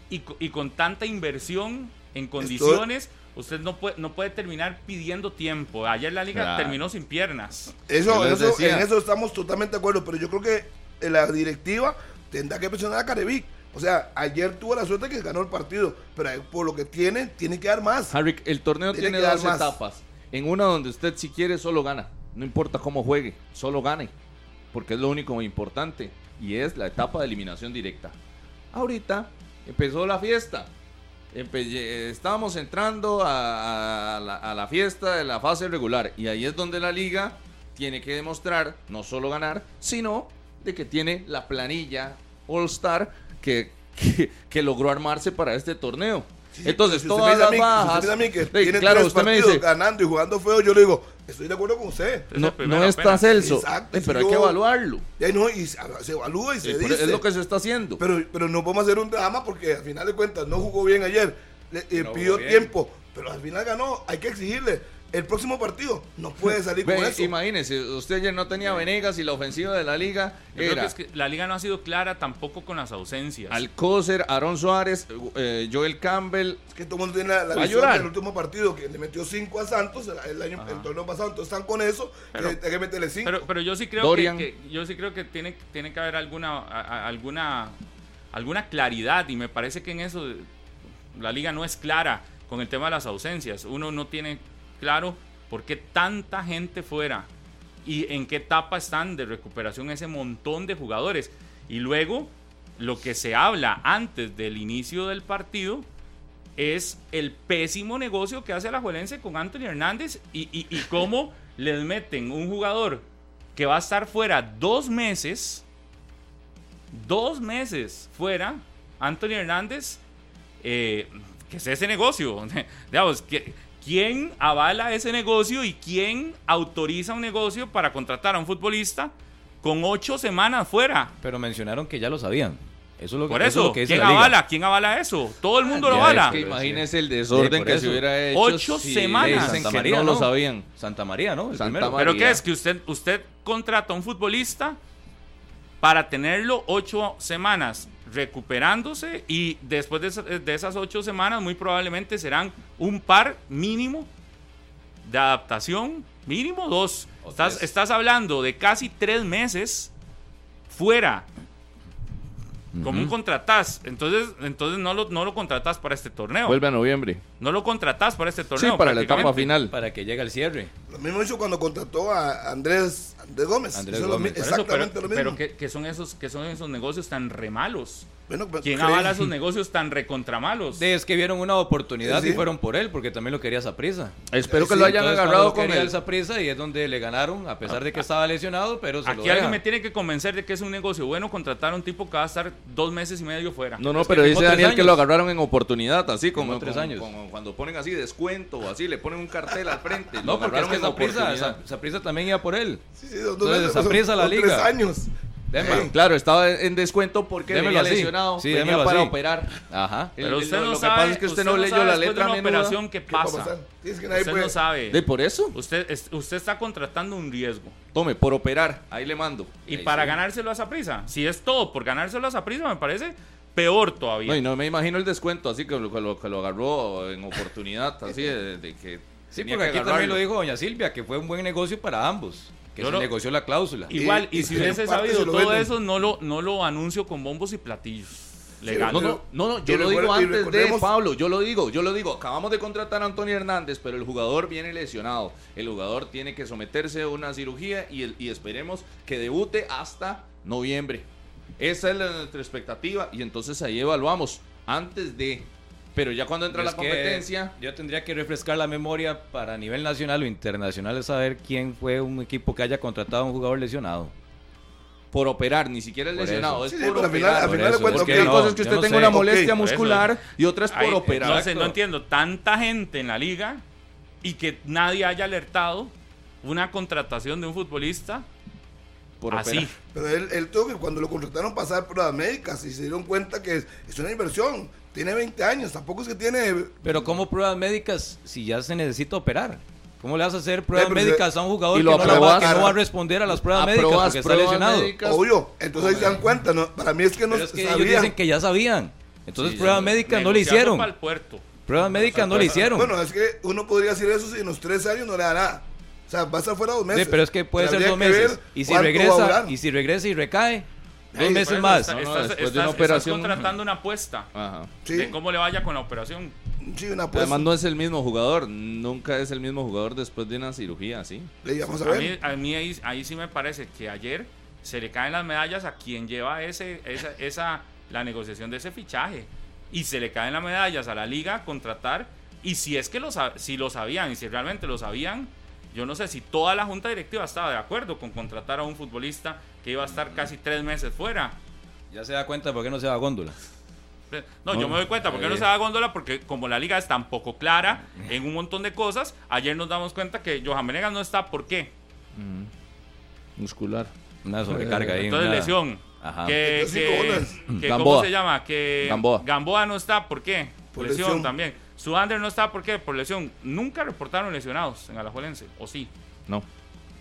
y, co- y con tanta inversión en condiciones, usted no puede, no puede terminar pidiendo tiempo. Ayer la liga Claro. terminó sin piernas. Eso, eso- en eso estamos totalmente de acuerdo, pero yo creo que eh, la directiva tendrá que presionar a Carevic. O sea, ayer tuvo la suerte que ganó el partido, pero por lo que tiene, tiene que dar más. Harry, el torneo Tiene tiene dos más. etapas. En una donde usted si quiere solo gana. No importa cómo juegue, solo gane. Porque es lo único importante. Y es la etapa de eliminación directa. Ahorita empezó la fiesta. Empe- eh, estábamos entrando a, la, fiesta de la fase regular. Y ahí es donde la liga tiene que demostrar no solo ganar, sino de que tiene la planilla All Star que, que logró armarse para este torneo. Sí, Entonces, si usted todas me las si bajas. usted mí que tiene claro, tres usted me partidos dice, ganando y jugando feo, yo le digo, estoy de acuerdo con usted. Es no, no está apenas. Celso, Exacto, eh, pero si hay que evaluarlo. Y no, y se, se evalúa y se dice. es lo que se está haciendo. Pero, pero no podemos hacer un drama porque al final de cuentas no jugó bien ayer. Le, eh, No pidió tiempo, pero al final ganó. Hay que exigirle. El próximo partido no puede salir con eso. imagínese, usted ayer no tenía Venegas y la ofensiva de la liga Yo creo que era es que la liga no ha sido clara tampoco con las ausencias. Alcócer, Aaron Suárez, eh, Joel Campbell. Es que todo el mundo tiene la, la visión del último partido que le metió 5 a Santos el, el año, el torneo pasado. Entonces están con eso. Pero- que hay que meterle 5. Pero, pero yo sí creo Dorian. que, que- yo sí creo que tiene, tiene que haber alguna a- a- alguna alguna claridad y me parece que en eso eh, la liga no es clara con el tema de las ausencias. Uno no tiene claro por qué tanta gente fuera y en qué etapa están de recuperación ese montón de jugadores. Y luego lo que se habla antes del inicio del partido es el pésimo negocio que hace la Juelense con Anthony Hernández y, y, y cómo les meten un jugador que va a estar fuera dos meses, dos meses fuera, Anthony Hernández, eh, que es ese negocio. Digamos, que- ¿quién avala ese negocio y quién autoriza un negocio para contratar a un futbolista con ocho semanas fuera? Pero mencionaron que ya lo sabían. Eso es lo que, Por eso eso, es lo que dice ¿quién liga. avala? ¿Quién avala eso? Todo el mundo lo avala. es que imagínese el desorden Sí, que eso. se hubiera hecho. Ocho si semanas. Santa que María, no lo ¿no? sabían. Santa María, ¿no? Santa. María. ¿Pero qué es? Que usted, usted contrata a un futbolista para tenerlo ocho semanas recuperándose y después de, esa- de esas ocho semanas muy probablemente serán un par mínimo de adaptación, mínimo dos. Estás, estás hablando de casi tres meses fuera. Como un contratás. Entonces, entonces no, lo, no lo contratás para este torneo. Vuelve a noviembre. No lo contratás para este Sí, torneo. para la etapa final. Para que llegue al cierre. Lo mismo hizo cuando contrató a Andrés, Andrés Gómez. Andrés lo eso, pero, exactamente lo mismo. pero ¿qué, qué son esos, qué son esos negocios tan re malos? Bueno, pues, ¿Quién creen- avala esos negocios tan recontra malos? De- es que vieron una oportunidad Sí. y fueron por él, porque también lo quería Saprisa. Espero que lo hayan agarrado con el Saprissa y es donde le ganaron, a pesar de que estaba lesionado, pero se lo Aquí dejan. alguien me tiene que convencer de que es un negocio bueno contratar a un tipo que va a estar dos meses y medio fuera. No, no, Es que pero dice Daniel que lo agarraron en oportunidad, así como, tres como- años. como cuando ponen así descuento o así, le ponen un cartel al frente. Lo No, porque es que en Saprissa, oportunidad. Sa- Saprissa también iba por él. Sí, sí, dos Entonces, meses, Saprissa la liga. Tres años. Claro, estaba en descuento porque venía así. lesionado, Sí, venía para así. operar. Ajá. Pero el- usted lo, no lo que sabe, pasa es que usted, no leyó la después de letra una operación qué ¿Qué a pasa. es que nadie Usted puede- no sabe. De por eso, Usted, es- usted está contratando un riesgo. tome, por operar, ahí le mando. Y Ahí para sí. ganárselo a esa prisa. Si es todo por ganárselo a esa prisa, me parece peor todavía. No, y no me imagino el descuento, así que lo, que lo, que lo agarró en oportunidad, así de, de que. Sí, porque que aquí también lo dijo doña Silvia, que fue un buen negocio para ambos. Que Yo se lo- negoció la cláusula. Igual, y, Y- si hubiese sabido todo venden. eso, no lo, no lo anuncio con bombos y platillos. legal. No, no, no, no, yo lo digo antes de Pablo, yo lo digo, yo lo digo. Acabamos de contratar a Antonio Hernández, pero el jugador viene lesionado. El jugador tiene que someterse a una cirugía y, esperemos que debute hasta noviembre. Esa es la- nuestra expectativa y entonces ahí evaluamos antes de. Pero ya cuando entra Es la competencia, Yo tendría que refrescar la memoria para a nivel nacional o internacional saber quién fue un equipo que haya contratado a un jugador lesionado. por operar, ni siquiera es Por lesionado, Sí, es sí, por al final, al Por final de eso, cuentas, es Porque que hay ok, no, cosas que usted no tenga sé. una molestia por eso muscular es. y otras por Ahí, operar. No sé, no entiendo. Tanta gente en la liga y que nadie haya alertado una contratación de un futbolista Por así. operar. Pero él, él tuvo que cuando lo contrataron pasar pruebas médicas y se dieron cuenta que es, es una inversión. Tiene 20 años, tampoco es que tiene. Pero ¿cómo pruebas médicas si ya se necesita operar? ¿Cómo le vas a hacer pruebas médicas a un jugador y que no, la va, que aprobas- no va a responder a las pruebas médicas porque está lesionado? médicas. Obvio, entonces ahí se dan cuenta. ¿no? Para mí es que no es que ellos sabían. dicen que ya sabían. Entonces Sí, pruebas médicas no le hicieron. pa'l puerto. Pruebas médicas no le hicieron. Bueno, es que uno podría decir eso si en los tres años no le da nada. O sea, va a estar fuera dos meses. Sí, pero es que puede ser dos meses. Y si regresa, y si regresa y recae, dos Ey, meses más. está- No, no, estás, después de estás- una estás operación- contratando una apuesta Ajá. Sí, de cómo le vaya con la operación. sí, una apuesta. Además no es el mismo jugador, nunca es el mismo jugador después de una cirugía, ¿sí? Le vamos a A ver. mí, a mí ahí, ahí sí me parece que ayer se le caen las medallas a quien lleva ese, esa, esa, la negociación de ese fichaje. Y se le caen las medallas a la liga a contratar. Y si es que lo, si lo sabían y si realmente lo sabían, yo no sé si toda la junta directiva estaba de acuerdo con contratar a un futbolista que iba a estar casi tres meses fuera. Ya se da cuenta por qué no se va a góndola. No, yo me doy cuenta, porque no se da góndola? Porque como la liga es tan poco clara en un montón de cosas, ayer nos damos cuenta que Johan Venegas no está. ¿Por qué? Muscular. Una sobrecarga ahí. Entonces una- lesión. Ajá. Que, que- Gamboa. ¿Cómo se llama? Que Gamboa. no está. ¿Por qué? Por, Por lesión, lesión. también. Suander no está. ¿Por qué? Por lesión. Nunca reportaron lesionados en Alajuelense. ¿O sí? No.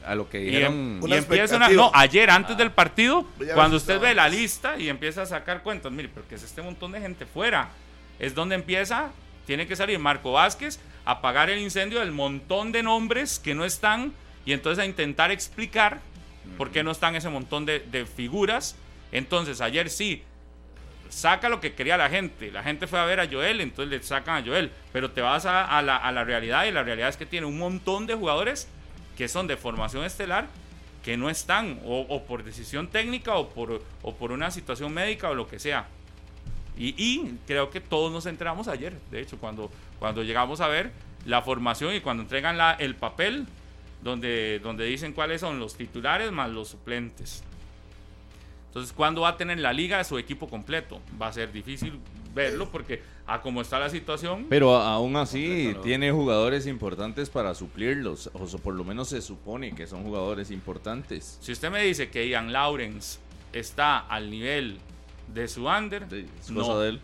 A lo que Y, dijeron. em- Una y empieza una-. No, ayer antes del partido, cuando usted ve la lista y empieza a sacar cuentas, mire, porque es este montón de gente fuera. Es donde empieza, tiene que salir Marco Vázquez a apagar el incendio del montón de nombres que no están y entonces a intentar explicar por qué no están ese montón de, de figuras. Entonces, ayer sí, saca lo que quería la gente. La gente fue a ver a Joel, entonces le sacan a Joel. Pero te vas a, a la, a la realidad y la realidad es que tiene un montón de jugadores que son de formación estelar que no están, o, por decisión técnica o por, o por una situación médica o lo que sea. Y, creo que todos nos enteramos ayer, de hecho, cuando, cuando llegamos a ver la formación y cuando entregan el papel donde, donde dicen cuáles son los titulares más los suplentes. Entonces, ¿cuándo va a tener la liga su equipo completo? Va a ser difícil verlo porque a como está la situación, Pero a- aún así ¿no? tiene jugadores importantes para suplirlos, o por lo menos se supone que son jugadores importantes. si usted me dice que Ian Lawrence está al nivel de su under, Es no. cosa de él.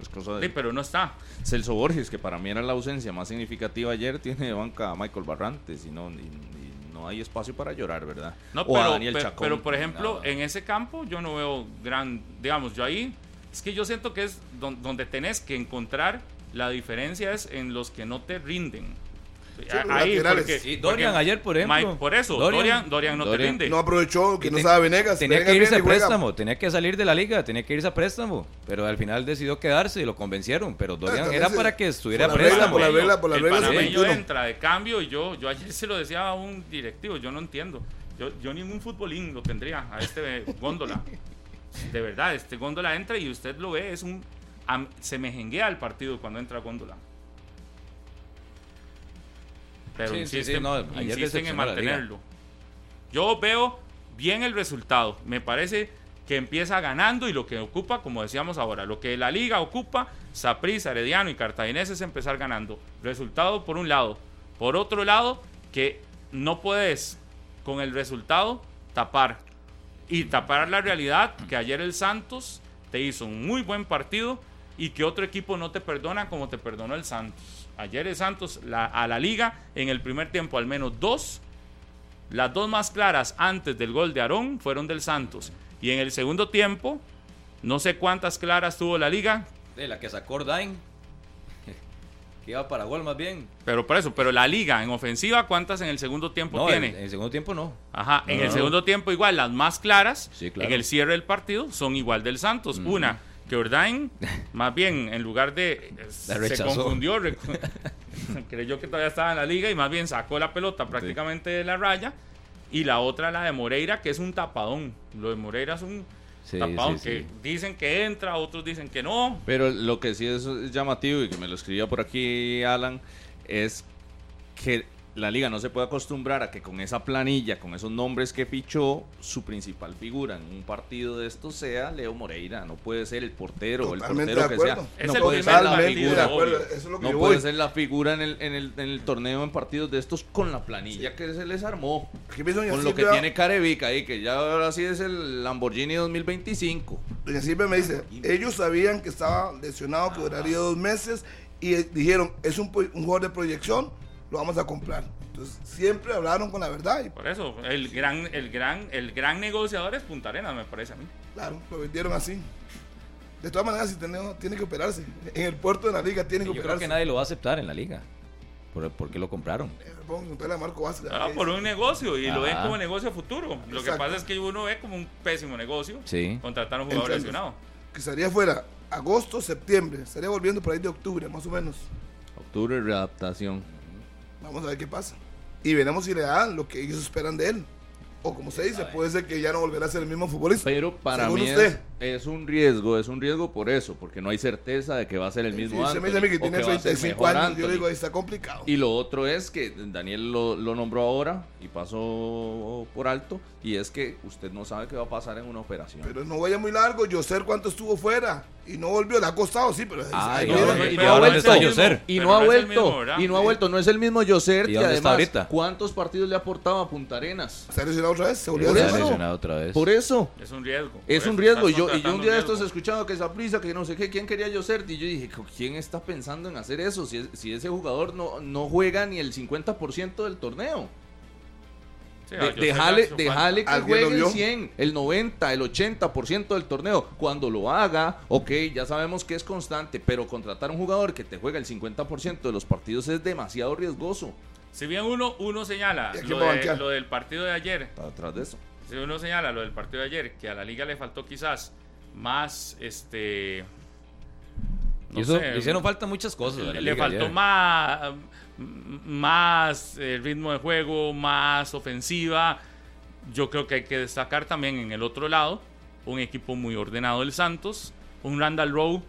Es cosa de Sí, él. pero no está. Celso Borges, que para mí era la ausencia más significativa ayer, tiene de banca a Michael Barrantes y no, y- y no hay espacio para llorar, ¿verdad? No, o a pero, Daniel pe- Chacón. pero, por ejemplo, No. en ese campo yo no veo gran, digamos, yo ahí, es que yo siento que es don- donde tenés que encontrar la diferencia es en los que no te rinden. los ahí, porque, Sí, Dorian porque ayer, por ejemplo. Mike- por eso, Dorian- Dorian, Dorian, no te Dorian. rinde. No aprovechó, que Y no te- sabe Venegas. Tenía Venegas que irse a préstamo, tenía que salir de la liga, tenía que irse a préstamo. Pero al final decidió quedarse y lo convencieron. Pero Dorian también era para que estuviera a por la regla, préstamo. por la regla, por la el regla panameño 21. entra de cambio y yo, yo ayer se lo decía a un directivo, yo no entiendo. Yo, yo ningún futbolín lo tendría a este góndola. De verdad, este góndola entra y usted lo ve, es un se me jenguea el partido cuando entra góndola. Pero Sí, insisten, sí, no, ayer insisten en mantenerlo. Yo veo bien el resultado. Me parece que empieza ganando y lo que ocupa, como decíamos ahora, lo que la liga ocupa, Saprissa, Herediano y Cartaginés es empezar ganando. Resultado por un lado. Por otro lado, que no puedes con el resultado tapar. Y tapar la realidad que ayer el Santos te hizo un muy buen partido y que otro equipo no te perdona como te perdonó el Santos. Ayer el Santos a la liga en el primer tiempo al menos dos las dos más claras antes del gol de Aarón fueron del Santos. Y en el segundo tiempo, no sé cuántas claras tuvo la liga, De la que sacó Ordain. Que iba para gol más bien. pero por eso, pero la liga en ofensiva, ¿cuántas en el segundo tiempo No, tiene? en, en el segundo tiempo no. Ajá, en No. el segundo tiempo igual, las más claras Sí, claro. en el cierre del partido son igual del Santos. Una que Urdain, más bien, en lugar de. se confundió, creyó que todavía estaba en la liga y más bien sacó la pelota prácticamente de la raya. Y la otra, la de Moreira, que es un tapadón. Lo de Moreira es un Sí, tapadón sí, que sí. dicen que entra, otros dicen que no. Pero lo que sí es llamativo y que me lo escribía por aquí Alan es que la liga no se puede acostumbrar a que con esa planilla, con esos nombres que fichó, su principal figura en un partido de estos sea Leo Moreira. No puede ser el portero o el portero que sea. Es no puede ser la figura. acuerdo. obvio. Eso es lo que No puede voy. ser la figura en el, en el, en el torneo en partidos de estos con la planilla que se les armó. Doña Con lo que tiene Carevic ahí, que ya ahora sí es el Lamborghini 2025. Doña Silvia me dice, ellos sabían que estaba lesionado, que duraría dos meses, y eh, dijeron, es un, po- un jugador de proyección, lo vamos a comprar. Entonces, siempre hablaron con la verdad y, Por eso, el gran, el gran, el gran negociador es Punta Arenas, me parece a mí. claro, lo vendieron así. De todas maneras, si tiene, tiene que operarse. En el puerto de la liga tiene que Yo creo operarse. que nadie lo va a aceptar en la liga. Por, porque lo compraron. Eh, Vamos a Marco Vázquez. Ah, por un negocio y lo ven Ajá. como negocio futuro. Lo que pasa es que uno ve como un pésimo negocio Sí. contratar a un jugador Entiendo. lesionado. Que estaría fuera agosto, septiembre. Estaría volviendo por ahí de octubre, más o menos. Octubre, readaptación. Vamos a ver qué pasa. Y veremos si le dan lo que ellos esperan de él. O como se dice, puede ser que ya no volverá a ser el mismo futbolista. Pero para Según mí usted. es un riesgo, es un riesgo por eso, porque no hay certeza de que va a ser el Sí, mismo se me Anthony, dice a mí que o tiene va a ser 35 mejor años. Yo Anthony. digo, está complicado. Y lo otro es que Daniel lo, lo nombró ahora y pasó por alto, y es que usted no sabe qué va a pasar en una operación. Pero no vaya muy largo. Yoser, ¿cuánto estuvo fuera? Y no volvió. Le ha costado, sí, pero. Ah, y ahora- y no está es el Yoser. mismo, Y no ha es el vuelto, y no ha vuelto, no es el mismo Yoser, ¿Y además, está ahorita? ¿cuántos partidos le aportaba a Punta Arenas? ¿Se ha lesionado otra vez? ¿Se volvió Está lesionado otra vez. Por eso. Es un riesgo. Es un riesgo. Y estás yo, y yo un día de estos escuchado que esa prisa, que no sé qué, ¿quién quería Yoser? Y yo dije, ¿quién está pensando en hacer eso? Si, es- si ese jugador no, no juega ni el 50% del torneo. Sí, De- yo sé dejale, que hace dejale que ¿Alguien juegue el vio? 100, el 90, el 80% del torneo. Cuando lo haga, ok, ya sabemos que es constante, pero contratar a un jugador que te juega el 50% de los partidos es demasiado riesgoso. Si bien uno, uno señala ¿Y a quién lo, de- del partido de ayer, Atrás de eso. Si uno señala lo del partido de ayer, que a la liga le faltó quizás más, este... no eso, sé, hicieron falta muchas cosas. le, faltó ayer. más, más eh, ritmo de juego, más ofensiva. Yo creo que hay que destacar también en el otro lado un equipo muy ordenado del Santos, un Randall Rowe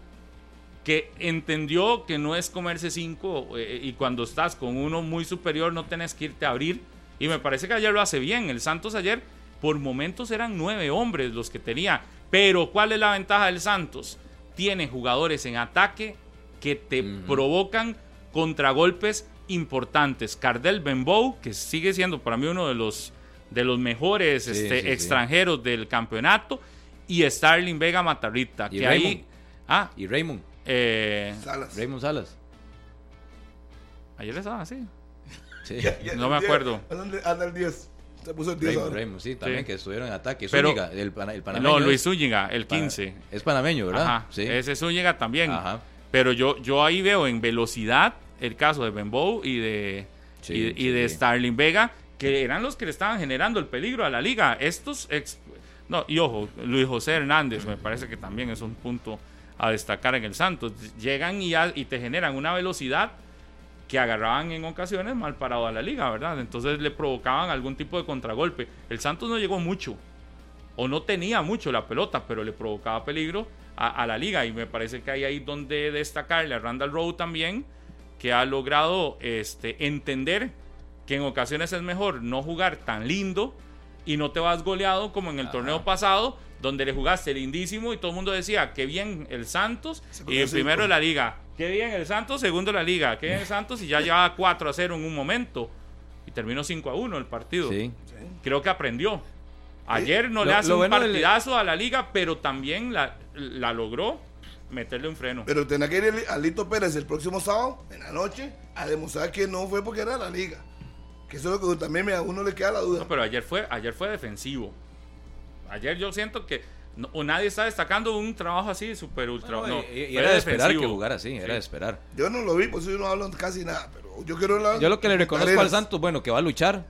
que entendió que no es comerse cinco eh, y cuando estás con uno muy superior no tenés que irte a abrir. Y me parece que ayer lo hace bien. El Santos ayer por momentos eran nueve hombres los que tenía. Pero ¿cuál es la ventaja del Santos? Tiene jugadores en ataque que te provocan contragolpes importantes. Cardel Benbow, que sigue siendo para mí uno de los, de los mejores Sí, este, sí, sí. extranjeros del campeonato. Y Starling Vega Matarrita, Y que Raymond. ahí... Ah, Y Raymond. eh, Salas. Raymond Salas. ayer estaba así. Sí. Ya- ya- No me el 10, acuerdo. Anda el 10. Se puso el 10 Raymond, ahora. Raymond, sí, también Sí. que estuvieron en ataque. Pero- Zúñiga, el, pana- el panameño. No, Luis Zúñiga, el pana- 15. Es panameño, ¿verdad? Ajá, Sí. ese Zúñiga también. Ajá. Pero yo, yo ahí veo en velocidad el caso de Benbow y de, Sí, y, de. Starling Vega, que eran los que le estaban generando el peligro a la liga. Estos. ex- no, y ojo, Luis José Hernández me parece que también es un punto a destacar en el Santos. Llegan y te generan una velocidad que agarraban en ocasiones mal parado a la liga, ¿verdad? Entonces le provocaban algún tipo de contragolpe. El Santos no llegó mucho, o no tenía mucho la pelota, pero le provocaba peligro a, a la liga. Y me parece que hay ahí donde destacarle a Randall Rowe también, que ha logrado este, entender que en ocasiones es mejor no jugar tan lindo y no te vas goleado como en el torneo pasado, donde le jugaste lindísimo y todo el mundo decía, qué bien el Santos, y el primero de la liga, qué bien el Santos, segundo de la liga, qué bien el Santos, y ya llevaba 4 a 0 en un momento. Y terminó 5 a 1 el partido Sí. creo que aprendió. Ayer no Lo- le hace lo un bueno del- partidazo a la liga, pero también la, la logró meterle un freno. Pero tendrá que ir a Lito Pérez el próximo sábado, en la noche, a demostrar que no fue porque era la liga. Que eso es lo que también me- a uno le queda la duda. No, pero ayer fue, ayer fue defensivo. Ayer yo siento que no- o nadie está destacando un trabajo así súper ultra. No, No, y, era de esperar defensivo. que jugara así, era de esperar. Yo no lo vi, por eso yo no hablo casi nada. Pero yo quiero hablar. Yo lo que le reconozco al. Santos, bueno, que va a luchar,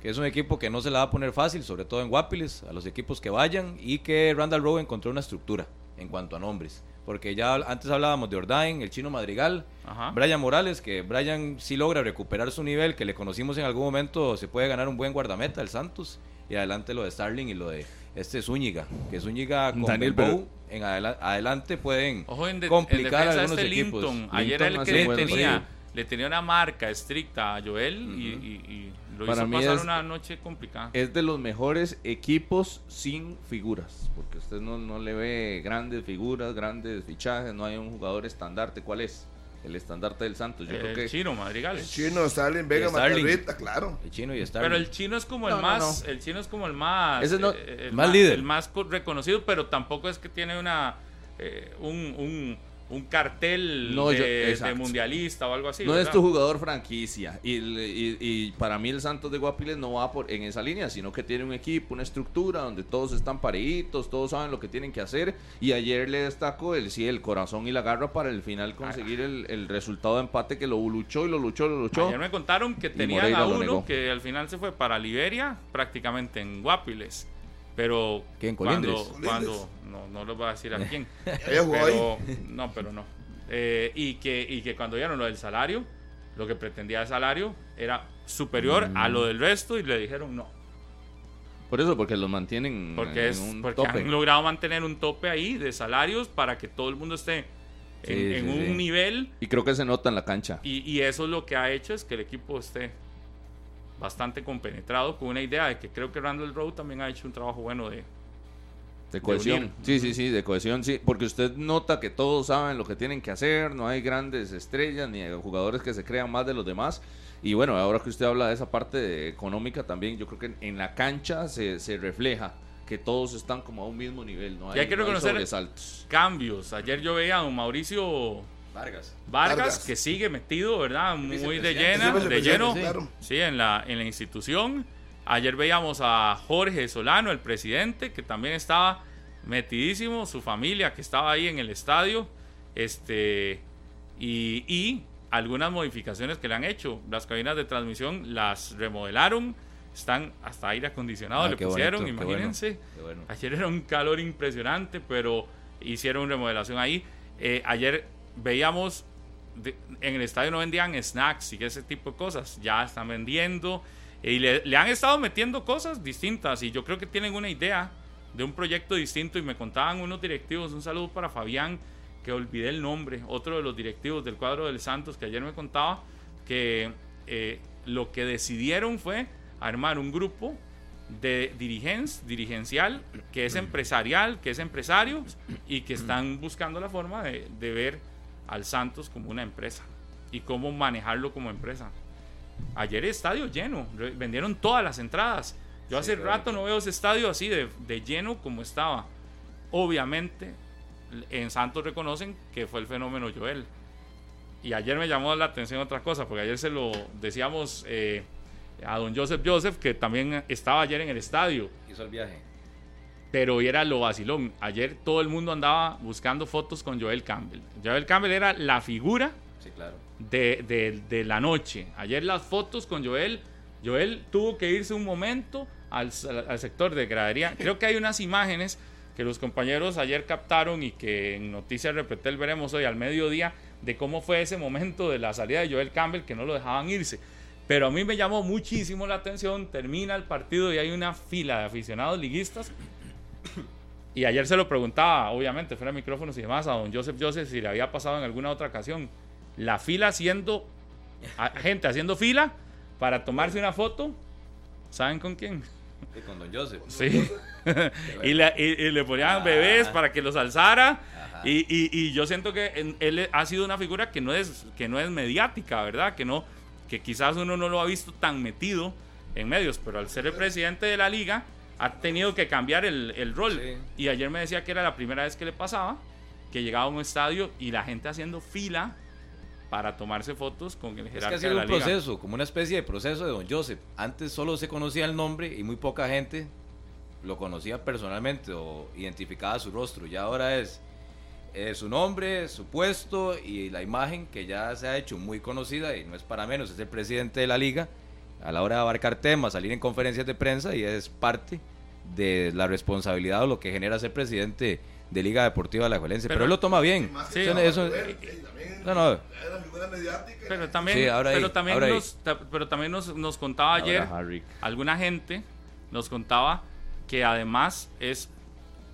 que es un equipo que no se la va a poner fácil, sobre todo en Guapiles, a los equipos que vayan, y que Randall Rowe encontró una estructura. en cuanto a nombres. Porque ya antes hablábamos de Ordain, el chino Madrigal, Ajá. Brian Morales, que Brian sí logra recuperar su nivel, que le conocimos en algún momento, se puede ganar un buen guardameta, el Santos. Y adelante lo de Starling y lo de este Zúñiga, que Zúñiga con Daniel, Benbow en adela- adelante pueden Ojo en, de- en complicar de algunos este equipos. Linton. Ayer Linton era el que le tenía, le tenía una marca estricta a Joel y, y- y lo Para hizo pasar es- una noche complicada. Es de los mejores equipos sin figuras, porque usted no, no le ve grandes figuras, grandes fichajes, no hay un jugador estandarte. ¿Cuál es? El estandarte del Santos. Yo creo el que chino Madrigal. El chino, Stalin, Vega, Starling. Matarrita, claro. El chino y Starling. Pero el chino es como el No, más, no. el chino es como el más, Ese no- eh, el más líder. el más co- reconocido, pero tampoco es que tiene una eh, un, un, un cartel No, yo- de, de mundialista o algo así. no es tu jugador franquicia. Y, y- y para mí el Santos de Guapiles no va por en esa línea, sino que tiene un equipo, una estructura donde todos están parejitos, todos saben lo que tienen que hacer. Y ayer le destacó el sí, el corazón y la garra para el final conseguir el, el resultado de empate que lo luchó y lo luchó y lo luchó. Ayer me contaron que tenían a uno que al final se fue para Liberia, prácticamente en Guapiles. Pero ¿Quién, cuando, cuando no, no les voy a decir a quién. Pero, no, pero no. Eh, y, que, y que cuando vieron lo del salario, lo que pretendía el salario era superior a Mm. lo del resto y le dijeron no. Por eso, porque los mantienen Porque, en es, un porque tope. han logrado mantener un tope ahí de salarios para que todo el mundo esté en, Sí, en sí, un sí. nivel Y creo que se nota en la cancha. y, y eso es lo que ha hecho es que el equipo esté bastante compenetrado con una idea de que creo que Randall Rowe también ha hecho un trabajo bueno de De cohesión. sí, sí, sí, de cohesión, sí. Porque usted nota que todos saben lo que tienen que hacer, no hay grandes estrellas ni jugadores que se crean más de los demás. Y bueno, ahora que usted habla de esa parte de- económica también, yo creo que en, la cancha se, se refleja que todos están como a un mismo nivel, no hay, Y hay que no cambios. Ayer yo veía a don Mauricio Vargas. Vargas, Vargas. que sigue metido, ¿verdad? Muy de llena, de lleno, sí, en la, en la institución. Ayer veíamos a Jorge Solano, el presidente, que también estaba metidísimo, su familia que estaba ahí en el estadio, este, y, y algunas modificaciones que le han hecho. Las cabinas de transmisión las remodelaron, están hasta aire acondicionado, Ah, le pusieron, bonito, qué bueno, imagínense. qué bueno. Ayer era un calor impresionante, pero hicieron remodelación ahí. Eh, ayer veíamos, de- en el estadio no vendían snacks y ese tipo de cosas. Ya están vendiendo y le, le han estado metiendo cosas distintas y yo creo que tienen una idea de un proyecto distinto y me contaban unos directivos, un saludo para Fabián, que olvidé el nombre, otro de los directivos del cuadro del Santos que ayer me contaba que eh, lo que decidieron fue armar un grupo de dirigencia, dirigencial, que es empresarial, que es empresario y que están buscando la forma de, de ver al Santos como una empresa y cómo manejarlo como empresa. Ayer estadio lleno, vendieron todas las entradas. Yo hace rato no veo ese estadio así de, de lleno como estaba. Obviamente, en Santos reconocen que fue el fenómeno Joel. Y ayer me llamó la atención otra cosa, porque ayer se lo decíamos eh, a don Joseph Joseph, que también estaba ayer en el estadio, Hizo el viaje. Pero hoy era lo vacilón. Ayer todo el mundo andaba buscando fotos con Joel Campbell. Joel Campbell era la figura Sí, claro. de, de- de la noche. Ayer las fotos con Joel. Joel tuvo que irse un momento al, al sector de gradería. Creo que hay unas imágenes que los compañeros ayer captaron y que en Noticias Repetel veremos hoy al mediodía de cómo fue ese momento de la salida de Joel Campbell que no lo dejaban irse. Pero a mí me llamó muchísimo la atención. Termina el partido y hay una fila de aficionados liguistas y ayer se lo preguntaba, obviamente, fuera de micrófonos y demás, a don Joseph Joseph si le había pasado en alguna otra ocasión. La fila haciendo, gente haciendo fila para tomarse una foto. ¿Saben con quién? Sí, con Don Joseph. Sí. y, le, y- y le ponían bebés para que los alzara. Y, y- y yo siento que en- él ha sido una figura que no es, que no es mediática, ¿verdad? Que, no, que quizás uno no lo ha visto tan metido en medios, pero al ser el presidente de la liga ha tenido que cambiar el, el rol. Sí. Y ayer me decía que era la primera vez que le pasaba, que llegaba a un estadio y la gente haciendo fila para tomarse fotos con el Es que jerarca ha sido de la un liga. proceso, como una especie de proceso de Don Joseph. Antes solo se conocía el nombre y muy poca gente lo conocía personalmente o identificaba su rostro. Ya ahora es eh, su nombre, su puesto y la imagen que ya se ha hecho muy conocida y no es para menos, es el presidente de la liga a la hora de abarcar temas, salir en conferencias de prensa y es parte de la responsabilidad o lo que genera ser presidente de Liga Deportiva La Juelense. Pero, Pero- él lo toma bien. Sí, Eso- no, eso- no. Pero también, Sí, ahora ahí, pero también, nos, pero también nos, nos contaba ayer, Ahora, alguna gente nos contaba que además es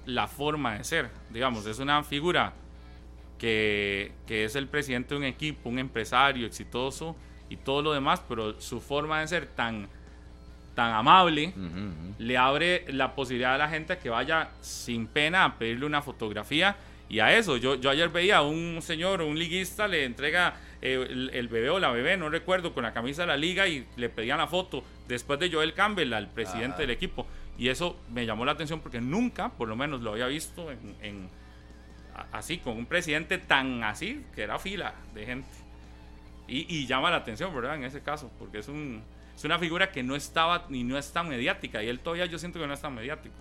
la forma de ser, digamos, es una figura que, que es el presidente de un equipo, un empresario exitoso y todo lo demás, pero su forma de ser tan, tan amable Ujú, ujú. le abre la posibilidad a la gente a que vaya sin pena a pedirle una fotografía y a eso. Yo, yo ayer veía a un señor, un liguista, le entrega eh, el, el bebé o la bebé, no recuerdo, con la camisa de la liga y le pedían la foto después de Joel Campbell, al presidente del equipo. Y eso me llamó la atención porque nunca, por lo menos, lo había visto en, en- así, con un presidente tan así, que era fila de gente. Y, y llama la atención, ¿verdad? En ese caso, porque es, un, es una figura que no estaba ni no es tan mediática. Y él todavía yo siento que no es tan mediático.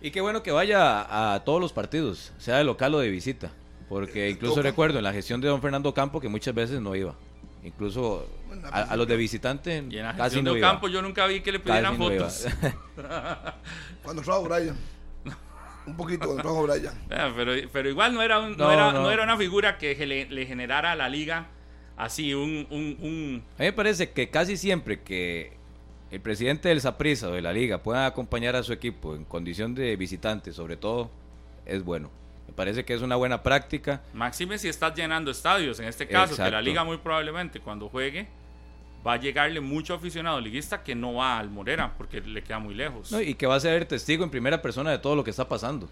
Y qué bueno que vaya a todos los partidos, sea de local o de visita. Porque incluso toca. recuerdo en la gestión de don Fernando Campo que muchas veces no iba. Incluso Bueno, a, a los de visitante Y en la casi no de iba. Ocampo yo nunca vi que le pidieran Casi no fotos. Cuando trajo Brian. Un poquito cuando trajo Brian. Eh, pero, pero igual no era, un- no No, era, no. no era una figura que le, le generara a la liga así un, un, un- A mí me parece que casi siempre que el presidente del Saprissa o de la liga pueda acompañar a su equipo en condición de visitante, sobre todo, es bueno. Me parece que es una buena práctica. Máxime si estás llenando estadios. En este caso, que la Exacto. liga muy probablemente cuando juegue va a llegarle mucho aficionado liguista que no va al Morera porque le queda muy lejos. ¿no? Y que va a ser testigo en primera persona de todo lo que está pasando.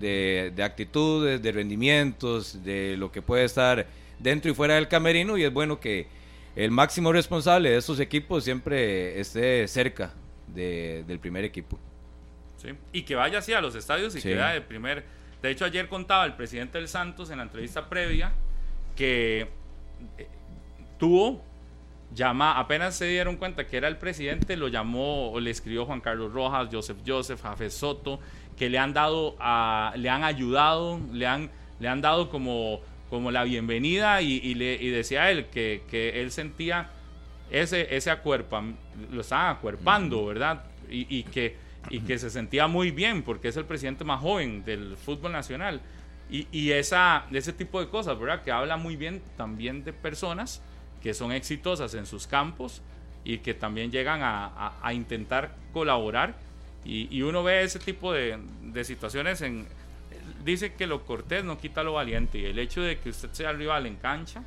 De, de actitudes, de rendimientos, de lo que puede estar dentro y fuera del camerino. Y es bueno que el máximo responsable de estos equipos siempre esté cerca de- del primer equipo. ¿sí? Y que vaya así a los estadios y Sí. que vea de primer. De hecho, ayer contaba el presidente del Santos en la entrevista previa que eh, tuvo llama, apenas se dieron cuenta que era el presidente, lo llamó o le escribió Juan Carlos Rojas, Joseph Joseph, Jafé Soto, que le han dado, a, le han ayudado, le han, le han dado como, como la bienvenida y, y le, y decía él que, que él sentía ese, ese acuerpa, lo estaban acuerpando, ¿verdad? Y, y que, y que se sentía muy bien porque es el presidente más joven del fútbol nacional. Y, y esa, ese tipo de cosas, ¿verdad? Que habla muy bien también de personas que son exitosas en sus campos y que también llegan a, a- a intentar colaborar. Y, y uno ve ese tipo de, de situaciones en... Dice que lo cortés no quita lo valiente y el hecho de que usted sea rival en cancha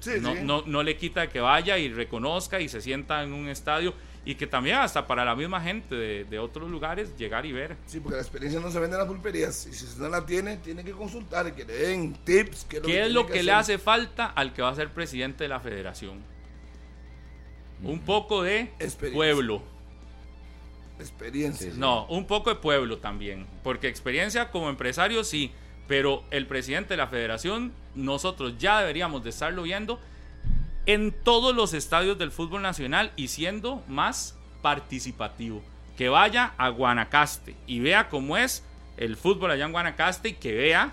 Sí, no, sí. no, no le quita que vaya y reconozca y se sienta en un estadio y que también hasta para la misma gente de, de otros lugares llegar y ver. Sí, porque la experiencia no se vende en las pulperías. Y si no la tiene, tiene que consultar y que le den tips. ¿Qué es lo ¿Qué que, es tiene lo que le hace falta al que va a ser presidente de la federación? Un poco de pueblo. Experiencia. No, un poco de pueblo también. Porque experiencia como empresario sí, pero el presidente de la federación, nosotros ya deberíamos de estarlo viendo en todos los estadios del fútbol nacional y siendo más participativo. Que vaya a Guanacaste y vea cómo es el fútbol allá en Guanacaste y que vea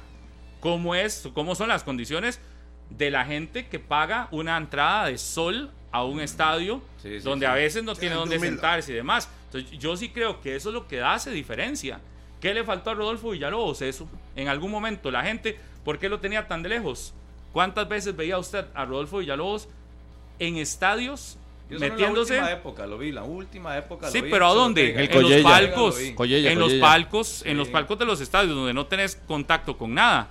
cómo es, cómo son las condiciones de la gente que paga una entrada de sol a un estadio Sí, sí, donde sí. a veces no Sí, tiene de donde humildad. sentarse y demás. Entonces, yo sí creo que eso es lo que hace diferencia. ¿Qué le faltó a Rodolfo Villalobos? Eso. En algún momento, la gente, ¿por qué lo tenía tan de lejos? ¿Cuántas veces veía usted a Rodolfo Villalobos en estadios metiéndose? En la última época lo vi, la última época Sí, lo vi. pero ¿a dónde? En En los palcos, Lo vi. Collella, en los palcos, en los Sí. palcos de los estadios donde no tenés contacto con nada.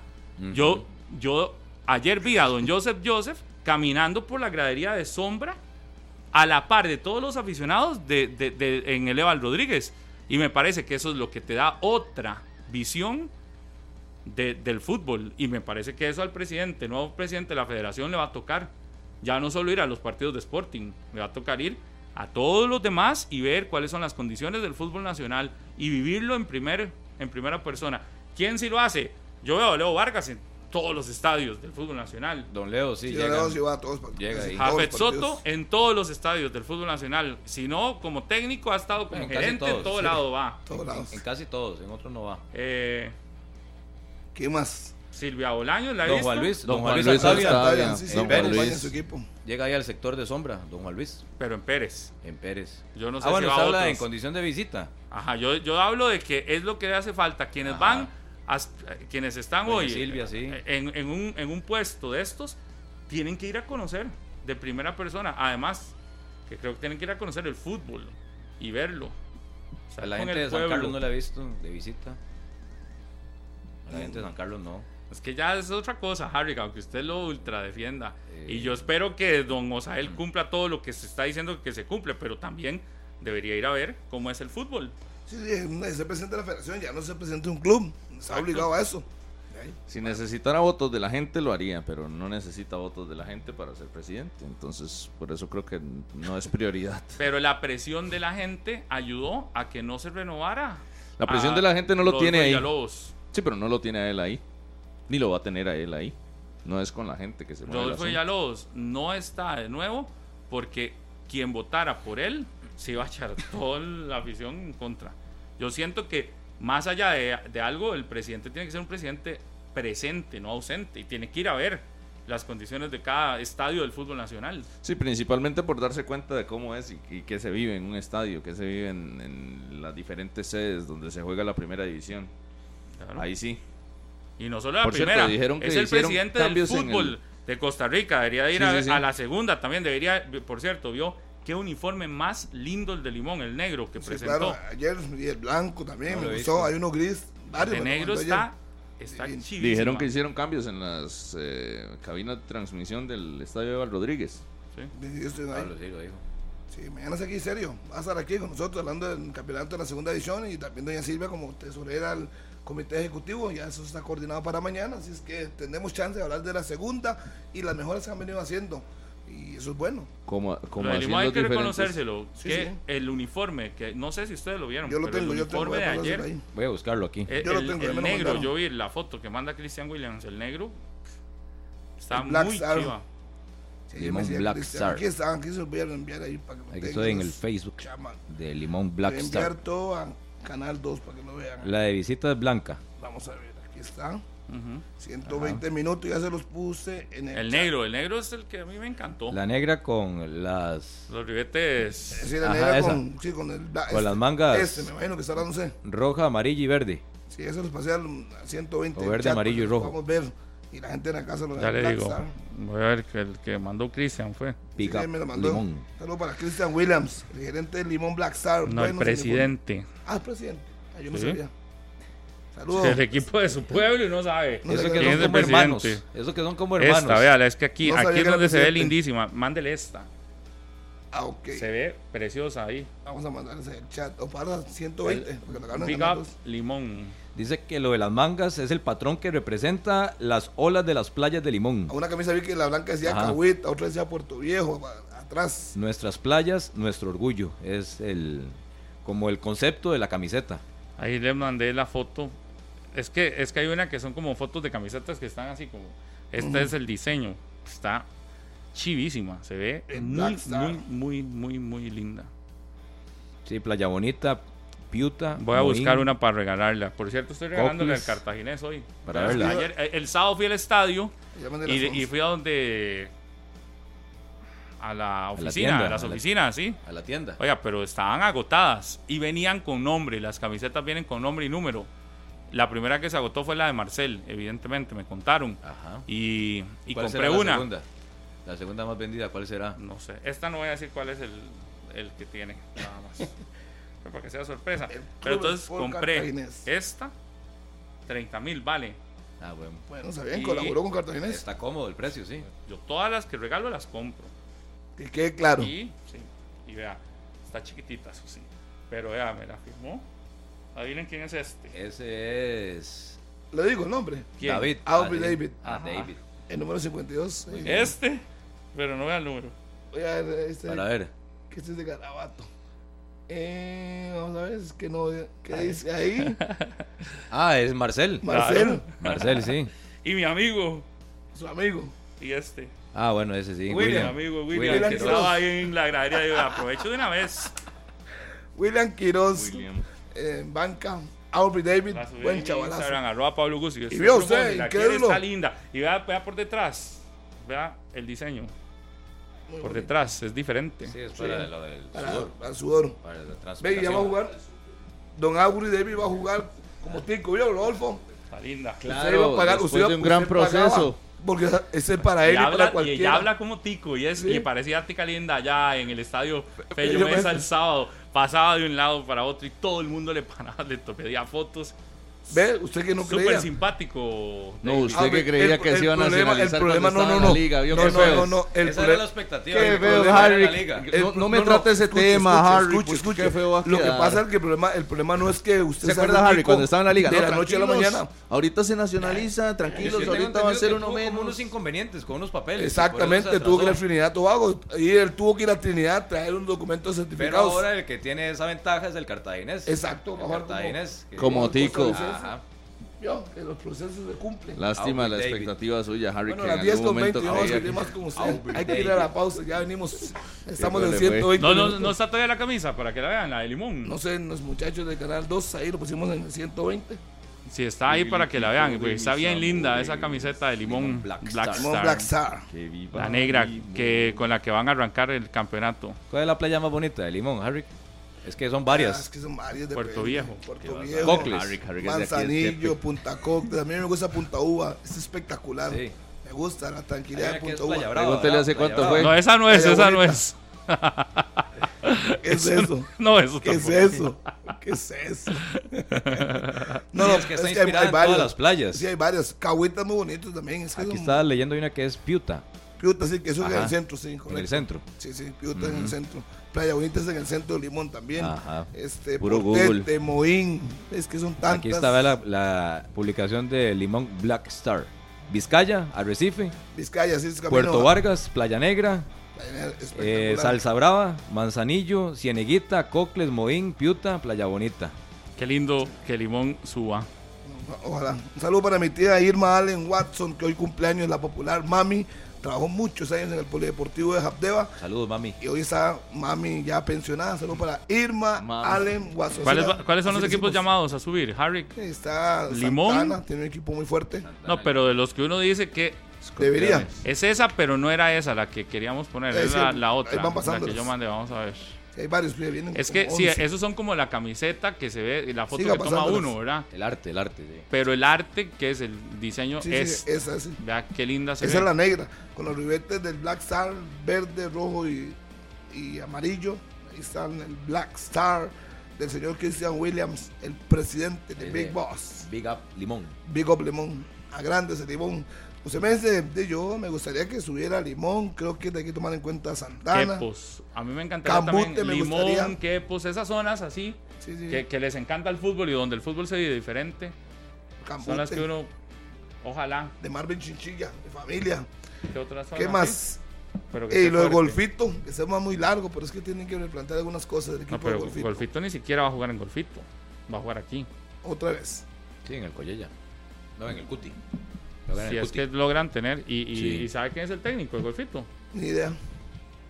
Yo, yo ayer vi a don Joseph Joseph caminando por la gradería de sombra a la par de todos los aficionados de, en el Eval Rodríguez. Y me parece que eso es lo que te da otra visión de- del fútbol. Y me parece que eso al presidente, nuevo presidente de la federación, le va a tocar. Ya no solo ir a los partidos de Sporting, le va a tocar ir a todos los demás y ver cuáles son las condiciones del fútbol nacional y vivirlo en, primer, en primera persona. ¿Quién sí lo hace? Yo veo a Leo Vargas todos los estadios del fútbol nacional. Don Leo, sí, Sí, llega. Leo sí va a todos Llega ahí. Jafet Soto partidos. en todos los estadios del fútbol nacional. Si no, como técnico ha estado como En gerente en todos, todo sí. lado va. Todos lados. En casi todos, en otros no va. Eh, ¿Qué más? Silvia Bolaños, ¿la he Don visto? Juan Luis, Don don Juan Juan Luis Altavia, sí, sí, Don Juan Luis. a su equipo. llega ahí al sector de sombra, don Juan Luis, Pero en Pérez. en Pérez. Yo no sé ah, bueno, si va se a habla otros. en condición de visita. Ajá, yo, yo hablo de que es lo que le hace falta. Quienes Ajá. van as- quienes están Doña hoy Silvia, sí. en, en un, en un puesto de estos, tienen que ir a conocer de primera persona. Además, que creo que tienen que ir a conocer el fútbol y verlo. Estar A la gente de San pueblo. Carlos no la he visto de visita. A la gente de San Carlos no. Es que ya es otra cosa, Harry, aunque usted lo ultra defienda. Eh. Y yo espero que don Osael cumpla todo lo que se está diciendo que se cumple, pero también debería ir a ver cómo es el fútbol. Sí, sí, es el presidente de la federación, ya no es el presidente de un club. Está obligado a eso. Si necesitara votos de la gente lo haría, pero no necesita votos de la gente para ser presidente. Entonces, por eso creo que no es prioridad. Pero la presión de la gente ayudó a que no se renovara. La presión de la gente no lo tiene ahí. Villalobos. Sí, pero no lo tiene a él ahí. Ni lo va a tener a él ahí. No es con la gente que se mueve Rodolfo. Villalobos no está de nuevo porque quien votara por él se iba a echar toda la afición en contra. Yo siento que más allá de, de algo, el presidente tiene que ser un presidente presente, no ausente, y tiene que ir a ver las condiciones de cada estadio del fútbol nacional. Sí, principalmente por darse cuenta de cómo es y, y qué se vive en un estadio, qué se vive en, en las diferentes sedes donde se juega la primera división. Claro. Ahí sí. Y no solo la Por cierto, primera, dijeron que es el presidente del fútbol el- de Costa Rica, debería de ir Sí, a, sí, sí. a la segunda también, debería, por cierto, vio qué uniforme más lindo el de Limón, el negro que Sí, presentó. claro, ayer y el blanco también, No me gustó. visto. Hay uno gris, varios. lo negro está, está. Dijeron que hicieron cambios en las eh, cabinas de transmisión del estadio de Val Rodríguez. Sí. Sí, yo estoy ahí. Pablo sí lo dijo. Sí, mañana es aquí, serio. Va a estar aquí con nosotros hablando del campeonato de la segunda edición y también doña Silvia como tesorera del comité ejecutivo. Ya eso está coordinado para mañana, así es que tendremos chance de hablar de la segunda y las mejoras que han venido haciendo. Y eso es bueno. Como, como Lo hay que diferentes- reconocérselo, Sí, que sí. el uniforme, que no sé si ustedes lo vieron, Yo lo pero tengo, el yo tengo. uniforme voy de ayer, ahí. Voy a buscarlo aquí. eh, Yo lo el, tengo, el me lo negro, mandaron. yo vi la foto que manda Christian Williams, el negro, está El Black muy Star. chiva. Sí, Limón decía Black Star. Aquí está, aquí se los voy a enviar ahí para que lo Aquí estoy en el Facebook chamas. de Limón Voy Black a enviar Star. todo a Canal 2 para que lo vean. La de visita es blanca. Vamos a ver, aquí está. Ujú. 120 minutos, ya se los puse en el, El chat. negro, el negro es el que a mí me encantó. La negra con las Los ribetes. Sí, la Ajá, negra con, sí, con el bla- Con las mangas. Este, me imagino que estará, no sé. roja, amarilla y verde. Sí, eso los pasé al a 120. O verde, chat, amarillo y rojo. Vamos a ver. Y la gente en la casa lo Ya le digo. Voy a ver que el que mandó Christian fue. Big Sí, me lo mandó. Limón. Saludos para Christian Williams, el gerente de Limón Black Star. No, el presidente. Ah, el presidente. Ah, yo no Sí. sabía. Saludos. El equipo de su pueblo y no sabe. No Eso que son es el como hermanos. Eso que son como hermanos. Esta, véala, es que aquí, No aquí es donde se ve lindísima. Mándele esta. Ah, ok. Se ve preciosa ahí. Vamos a mandarles el chat. O para 120. porque lo ganan Big up 2. Limón. Dice que lo de las mangas es el patrón que representa las olas de las playas de Limón. A una camisa vi que la blanca decía. Cahuita, otra decía Puerto Viejo, atrás. Nuestras playas, nuestro orgullo. Es el como el concepto de la camiseta. Ahí le mandé la foto. Es que, es que hay una que son como fotos de camisetas que están así como. Este es el diseño. Está chivísima. Se ve muy, muy, muy, muy, muy linda. Sí, Playa Bonita, Piuta. Voy a Moín. buscar una para regalarla. Por cierto, estoy regalándole al cartaginés hoy. Para verla. Ayer, el sábado fui al estadio y, fui a donde. A la oficina, tienda, a las a la- oficinas, sí. A la tienda. Oiga, pero estaban agotadas y venían con nombre. Las camisetas vienen con nombre y número. La primera que se agotó fue la de Marcel, evidentemente, me contaron. Ajá. Y, y ¿Cuál compré será la una. segunda? La segunda más vendida, ¿cuál será? No sé. Esta no voy a decir cuál es el, el que tiene, nada más. Pero para que sea sorpresa. Pero entonces compré esta, 30 mil vale. Ah, bueno. Bueno, sabían, colaboró con Cartaginés. Está cómodo el precio, sí. Yo todas las que regalo las compro. Que quede claro. Y, sí, y vea, está chiquitita, eso sí. Pero vea, me la firmó. Adivinen quién es este. Ese es Le digo el nombre. ¿Quién? David. Aubrey. David. Ah. David. El número 52. eh, Este, pero no vea el número. Voy a ver, este, Para ver. que este es de Garabato. Eh, vamos a ver, es que no. ¿Qué dice ahí? Ah, es Marcel. Marcel, Marcel, sí. Y mi amigo, su amigo. y este. Ah, bueno, ese sí. Mi William. amigo William William, que Quiroz. estaba ahí en la gradería. Digo, aprovecho de una vez. William Quiroz, William. eh, banca. Aubrey David, buen en chavalazo. Instagram, arroba Pablo Gus. Y, vea usted, incrédulo. Está linda. Y vea, vea por detrás. Vea el diseño. Muy Por bonito. detrás, es diferente. Sí, es para lo del Para, sudor. para sudor. Para Ve, ya va a jugar. Don Aubrey David va a jugar como tico, ¿vio, Rodolfo? Está linda. Usted iba a Claro, pagar- después usted iba- de un gran usted pagaba, proceso. Porque ese es para él Y y, habla, y ella habla como tico y es Sí. y parecía tica linda allá en el estadio Fello Mesa el sábado. Pasaba de un lado para otro y todo el mundo le paraba, le pedía fotos. Ve, usted que no Súper creía. simpático. No, David. usted Ah, que creía el- que el se iba a nacionalizar El problema, cuando no, no, no. la liga, ¿vio no, qué no, feo no, no. El Esa era problema- la expectativa. Qué feo, Harry. la liga. El- No- no me trate ese tema, Harry, porque qué feo va a Lo que pasa es que el problema, el problema no es que usted ¿Se sea acuerda, Harry, cuando estaba en la liga? De No, la noche a la mañana. Ahorita se nacionaliza, tranquilos, ahorita va a ser uno menos. unos inconvenientes con unos papeles. Exactamente, tuvo que ir a. Trinidad Tobago. Y él tuvo que ir a Trinidad a traer un documento Pero certificado. ahora el que tiene esa ventaja es el cartaginés. Exacto, cartaginés. Como tico. Ajá. Vio, que los procesos se cumplen. Lástima Aubrey la David. expectativa suya, Harry, Bueno, que las en 10 algún con 20, momento yo vamos a seguir más con usted. Aubrey Hay que ir a la pausa, ya venimos. Estamos en le fue? 120 No, no, minutos. no está todavía la camisa para que la vean, la de limón. No sé, los muchachos de Canal 2 ahí lo pusimos en el 120. Si está ahí para que la vean, porque está bien linda esa camiseta de limón Black Black, Star. Black Star. La negra que con la que van a arrancar el campeonato. ¿Cuál es la playa más bonita de Limón, Harry? Es que son Ah, varias. es que son varias. Puerto depende. Viejo. Puerto Viejo. Cocles. Harry, Harry, que es de aquí, es Manzanillo, que- Punta Cocles. A mí me gusta Punta Uva. Es espectacular. Sí. Me gusta la Hay tranquilidad de que es Punta Uva. Brava, Pregúntele hace cuánto fue. No, esa no es, Playa esa no es. ¿Qué es eso? No, eso ¿Qué es eso? ¿Qué es eso? No, Sí, no, es que está hay- inspirada hay en todas las playas. Sí, hay varias. Cahuitas muy bonitos también. Es que Aquí son- estaba leyendo una que es Piuta, Piuta, sí, que eso es en el centro, sí, en correcto. el centro. Sí, sí, Piuta en el centro. Playa Bonita es en el centro de Limón también. Ajá. Este, Puro Portete, Moín. Es que son tantas. Aquí estaba la, la publicación de Limón Black Star. Vizcaya, Arrecife, Vizcaya, sí, es camino Puerto a- Vargas, Playa Negra, Playa eh, espectacular. Salsa Brava, Manzanillo, Cieneguita, Cocles, Moín, Piuta, Playa Bonita. Qué lindo que Limón suba. Ojalá. Un saludo para mi tía Irma Allen Watson, que hoy cumpleaños, la popular Mami. Trabajó muchos años en el Polideportivo de Japdeva. Saludos, mami. Y hoy está Mami ya pensionada. Saludos para Irma Mami. Allen Watson. ¿Cuáles, son los equipos llamados a subir? Harry. Está Limón. Santana, tiene un equipo muy fuerte. No, pero de los que uno dice que Debería. es esa, pero no era esa la que queríamos poner, es sí, la, ahí la otra, van la que yo mandé, vamos a ver. Sí, hay varios que vienen. Es que sí, 11. esos son como la camiseta que se ve, la foto Siga que toma uno, ¿verdad? El arte, el arte. sí. Pero el arte, que es el diseño, Sí, sí, es, esa, sí. vea qué linda se Esa ve. es la negra, con los ribetes del Black Star, verde, rojo y, y amarillo. Ahí está el Black Star del señor Christian Williams, el presidente de. Big Boss. Big Up Limón. Big Up Limón, a grande ese limón. Usted me dice, de yo me gustaría que subiera Limón, creo que hay que tomar en cuenta Santana. Quepos. A mí me encantaría Cambute también me Limón, gustaría. Quepos, esas zonas así, Sí, sí, que, que les encanta el fútbol y donde el fútbol se vive diferente, Cambute, son las que uno, ojalá, de Marvin Chinchilla, de familia. que otras zonas ¿Qué más? pero que esté lo del golfito, que se llama muy largo, pero es que tienen que replantear algunas cosas del equipo No, pero de golfito. golfito. ni siquiera va a jugar en golfito, va a jugar aquí. Otra vez. Sí, en el Collella. No, en el Cuti. Si el es que logran tener, y, y, Sí. y ¿sabe quién es el técnico de golfito? Ni idea.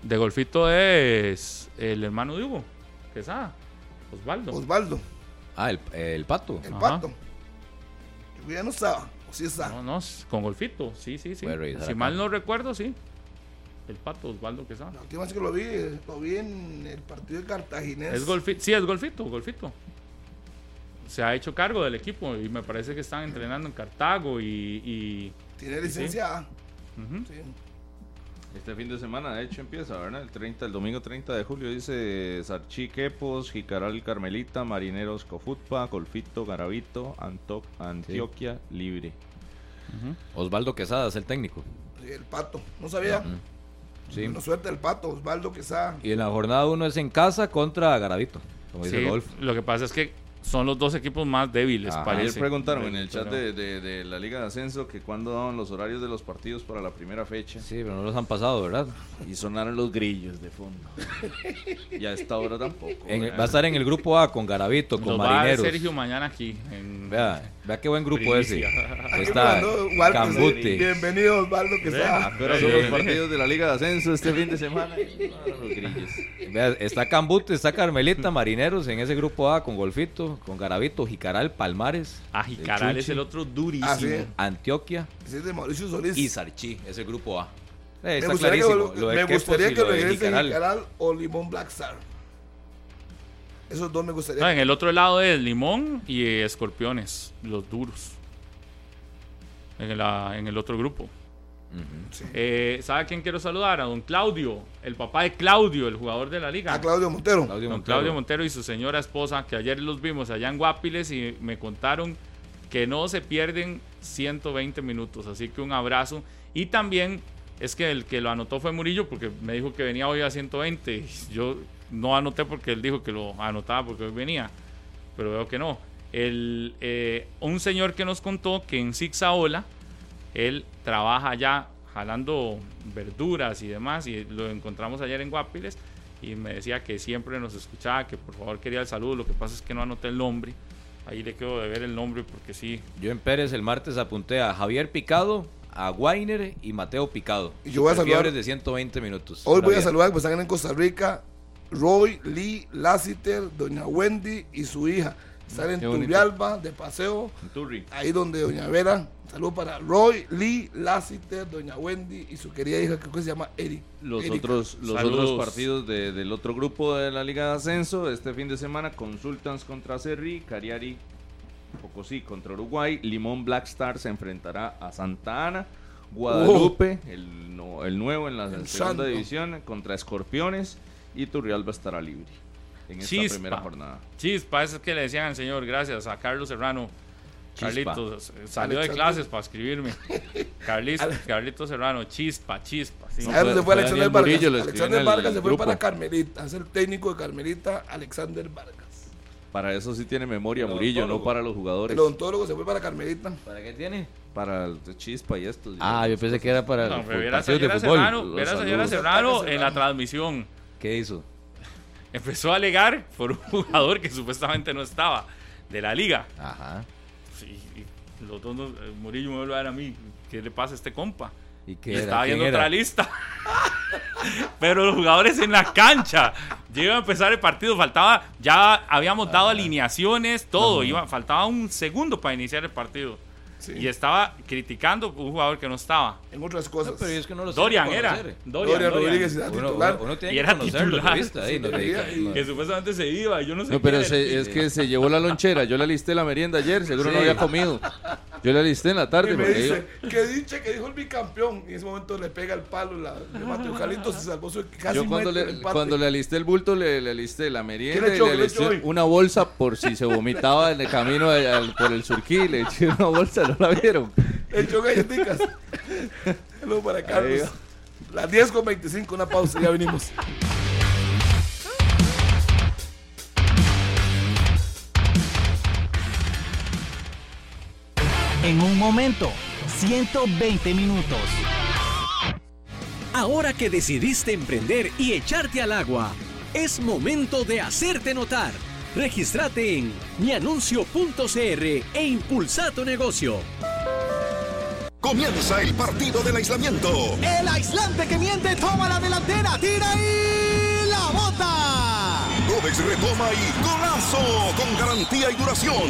De golfito es el hermano de Hugo, Quesada, Osvaldo. Osvaldo, Ah, el, el pato. el Ajá. pato. Yo ya no estaba, o sí está. No, no, con golfito, sí, sí, sí. Si mal no recuerdo, sí. El pato Osvaldo Quesada. La última vez que lo vi, eh, lo vi en el partido de Cartaginés. Es golfito, sí, es golfito, golfito. Se ha hecho cargo del equipo y me parece que están entrenando en Cartago y... y- Tiene licencia. Sí. Este fin de semana, de hecho, empieza, ¿verdad? El 30, el domingo 30 de julio, dice Sarchi Quepos, Jicaral Carmelita, Marineros Cofutpa, Golfito, Garavito, Anto- Antioquia, Libre. Osvaldo Quesada es el técnico. Sí, el pato. No sabía. Sí. Bueno, suerte el pato, Osvaldo Quesada. Y en la jornada uno es en casa contra Garavito, como dice Sí, Golf. lo que pasa es que son los dos equipos más débiles, Ajá. parece. Ayer preguntaron en el chat de, de- de la Liga de Ascenso que cuándo daban los horarios de los partidos para la primera fecha. Sí, pero no los han pasado, ¿verdad? Y sonaron los grillos de fondo. y a esta hora tampoco. Va a estar en el grupo A con Garavito, con Los va a Marineros. Sergio mañana aquí. En... Vea, vea qué buen grupo Primicia. ese. Está Cambute. Bienvenido, Osvaldo Quesada. Pero son los partidos de la Liga de Ascenso este fin de semana. Vea, está Cambute, está Carmelita, Marineros en ese grupo A con Golfito, con Garavito, Jicaral, Palmares, Ah, Jicaral es el otro durísimo. Ah, sí. Antioquia Ese es de Mauricio Solís. y Sarchi, es el grupo A. Eh, me está gustaría clarísimo. que, lo me gustaría que regrese Jicaral. Jicaral o Limón Black Star. Esos dos me gustaría. No, en el otro lado es Limón y Escorpiones, los duros. en, la- en el otro grupo. Eh, ¿Sabe a quién quiero saludar? A don Claudio, el papá de Claudio, el jugador de la liga. A Claudio Montero. Claudio Don Montero. Claudio Montero y su señora esposa, que ayer los vimos allá en Guapiles y me contaron que no se pierden 120 minutos. Así que un abrazo. Y también es que el que lo anotó fue Murillo, porque me dijo que venía hoy a 120. y Yo no anoté porque él dijo que lo anotaba porque hoy venía, pero veo que no. El, eh, un señor que nos contó que en Zigzaola él trabaja allá jalando verduras y demás y lo encontramos ayer en Guapiles y me decía que siempre nos escuchaba, que por favor quería el saludo, lo que pasa es que no anoté el nombre, ahí le quedo de ver el nombre porque sí, Yo en Pérez el martes apunté a Javier Picado, a Weiner y Mateo Picado. Y yo voy a saludar- fiebres de 120 minutos. Hoy voy a saludar, pues están en Costa Rica, Roy, Lee, Lassiter, Doña Wendy y su hija. Están en. Turrialba, de paseo, Turri. ahí donde Doña Vera. Saludos para Roy, Lee, Lassiter, Doña Wendy y su querida hija, creo que se llama Eric. Los Erika. otros, los Saludos. otros partidos de- del otro grupo de la Liga de Ascenso este fin de semana, Consultants contra Cerri, Cariari, Pocosí contra Uruguay, Limón Black Star se enfrentará a Santa Ana, Guadalupe, el, no- el nuevo en la El segunda santo. división, contra Escorpiones y Turrialba estará libre en esta Chispa. primera jornada. chispa, eso es que le decían al señor, gracias a Carlos Serrano. Chispa. Carlitos, eh, salió de clases para escribirme. Carlitos, Carlitos Serrano, chispa, chispa. sí. No, ¿Sabes dónde fue Alexander Daniel Vargas? Alexander el se fue grupo. para Carmelita, a ser técnico de Carmelita, Alexander Vargas. Para eso sí tiene memoria El Murillo, no para los jugadores. El odontólogo se fue para Carmelita. ¿Para qué tiene? Para el Chispa y estos. Ah, yo pensé que era para No, los pero partidos de fútbol. A Serrano. en la transmisión. ¿Qué hizo? Empezó a alegar por un jugador que supuestamente no estaba de la liga. Ajá. Sí, y los dos, nos- eh, Murillo me vuelve a ver a mí. ¿Qué le pasa a este compa? ¿Y Y qué era? estaba ¿Quién viendo era? otra lista. Pero los jugadores en la cancha. Ya iba a empezar el partido. Faltaba, ya habíamos dado alineaciones, todo. Iba, faltaba un segundo para iniciar el partido. Sí. Y estaba criticando un jugador que no estaba. En otras cosas. No, pero es que no lo Dorian era. Dorian, Dorian Dorian. Rodríguez era Uno, titular. uno- uno tiene Y que era conocerlo, titular. revista, ahí, Sí, nos dedica- y- Que supuestamente se iba. Yo no sé No, pero se- es que se llevó la lonchera. Yo le alisté la merienda ayer, seguro no Sí. había comido. Yo le alisté en la tarde. Y me porque yo- dice, que dicha que dijo el bicampeón. Y en ese momento le pega el palo, la, le mata el Jalito, se salvó su casi yo cuando le, empate. cuando le alisté el bulto, le, le alisté la merienda ¿Qué le y le ¿Qué le alisté una bolsa por si se vomitaba en el camino de- al- por el surquí. Le eché una bolsa, ¿no la vieron? Echó galletitas. Saludos para Carlos. Las 10 con 25, una pausa, ya venimos. En un momento, 120 minutos. Ahora que decidiste emprender y echarte al agua, es momento de hacerte notar. Regístrate en mianuncio.cr e impulsa tu negocio. Comienza el partido del aislamiento. El aislante que miente toma la delantera, tira y la bota. Codex retoma y golazo con garantía y duración.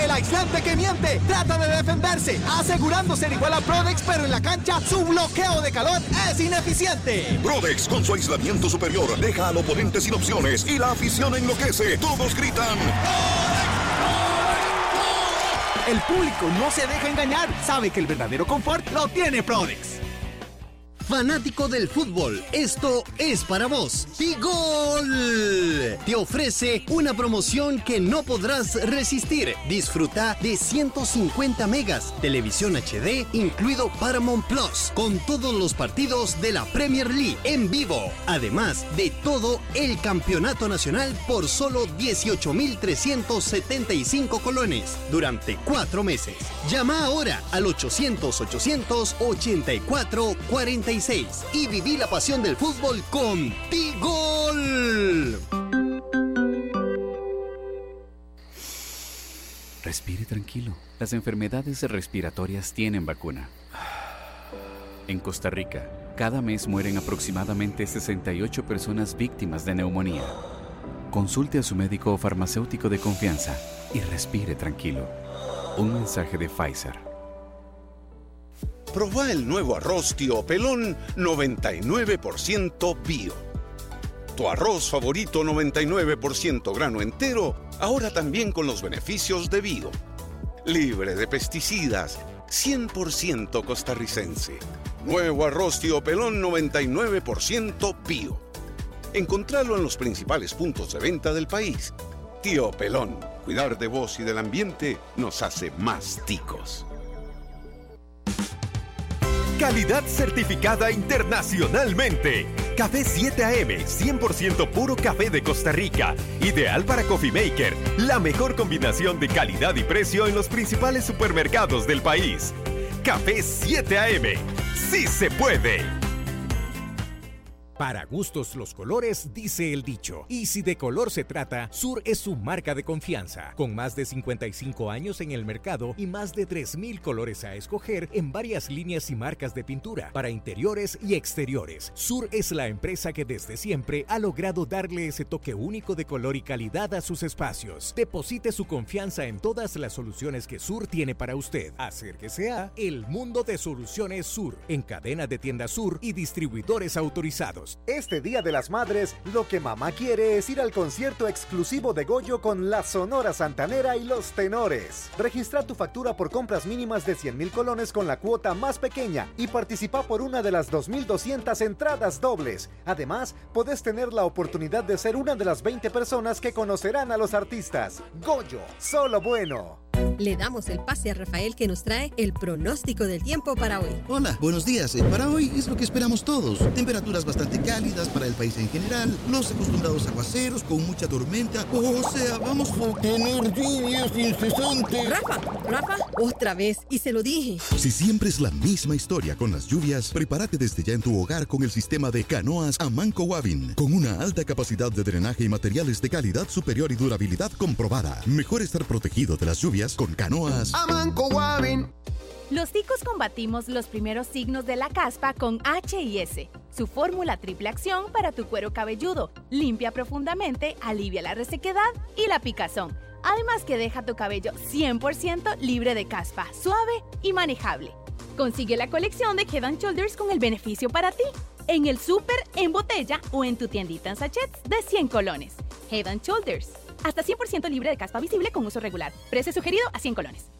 El aislante que miente trata de defenderse, asegurándose ser igual a Prodex, pero en la cancha su bloqueo de calor es ineficiente. Prodex con su aislamiento superior deja al oponente sin opciones y la afición enloquece. Todos gritan. El público no se deja engañar, sabe que el verdadero confort lo tiene Prodex. Fanático del fútbol, esto es para vos. Tigol te ofrece una promoción que no podrás resistir. Disfruta de 150 megas, televisión HD, incluido Paramount Plus, con todos los partidos de la Premier League en vivo. Además de todo el campeonato nacional por solo 18,375 colones durante cuatro meses. Llama ahora al 800-800-8446 y viví la pasión del fútbol con Tigol. Respire tranquilo. Las enfermedades respiratorias tienen vacuna. En Costa Rica, cada mes mueren aproximadamente 68 personas víctimas de neumonía. Consulte a su médico o farmacéutico de confianza y respire tranquilo. Un mensaje de Pfizer. Proba el nuevo arroz tío pelón 99% bio. Tu arroz favorito 99% grano entero, ahora también con los beneficios de bio. Libre de pesticidas, 100% costarricense. Nuevo arroz tío pelón 99% bio. Encontralo en los principales puntos de venta del país. Tío Pelón, cuidar de vos y del ambiente nos hace más ticos. Calidad certificada internacionalmente. Café 7AM, 100% puro café de Costa Rica. Ideal para Coffee Maker. La mejor combinación de calidad y precio en los principales supermercados del país. Café 7AM. ¡Sí se puede! Para gustos los colores, dice el dicho. Y si de color se trata, Sur es su marca de confianza. Con más de 55 años en el mercado y más de 3.000 colores a escoger en varias líneas y marcas de pintura para interiores y exteriores. Sur es la empresa que desde siempre ha logrado darle ese toque único de color y calidad a sus espacios. Deposite su confianza en todas las soluciones que Sur tiene para usted. Hacer que sea el mundo de soluciones Sur, en cadena de tiendas Sur y distribuidores autorizados. Este Día de las Madres, lo que mamá quiere es ir al concierto exclusivo de Goyo con la Sonora Santanera y los Tenores. Registra tu factura por compras mínimas de 100 mil colones con la cuota más pequeña y participa por una de las 2.200 entradas dobles. Además, podés tener la oportunidad de ser una de las 20 personas que conocerán a los artistas. Goyo, solo bueno. Le damos el pase a Rafael que nos trae el pronóstico del tiempo para hoy. Hola, buenos días. Eh, Para hoy es lo que esperamos todos. Temperaturas bastante cálidas para el país en general, los acostumbrados aguaceros con mucha tormenta. O sea, vamos a tener lluvias incesantes. Rafa, Rafa, otra vez, y se lo dije. Si siempre es la misma historia con las lluvias, prepárate desde ya en tu hogar con el sistema de canoas Amanco Wavin, con una alta capacidad de drenaje y materiales de calidad superior y durabilidad comprobada. Mejor estar protegido de las lluvias con canoas Amanco Wavin. Los ticos combatimos los primeros signos de la caspa con H&S, su fórmula triple acción para tu cuero cabelludo. Limpia profundamente, alivia la resequedad y la picazón. Además que deja tu cabello 100% libre de caspa, suave y manejable. Consigue la colección de Head Shoulders con el beneficio para ti. En el súper, en botella o en tu tiendita en sachets de 100 colones. Head Shoulders. Hasta 100% libre de caspa visible con uso regular. Precio sugerido a 100 colones.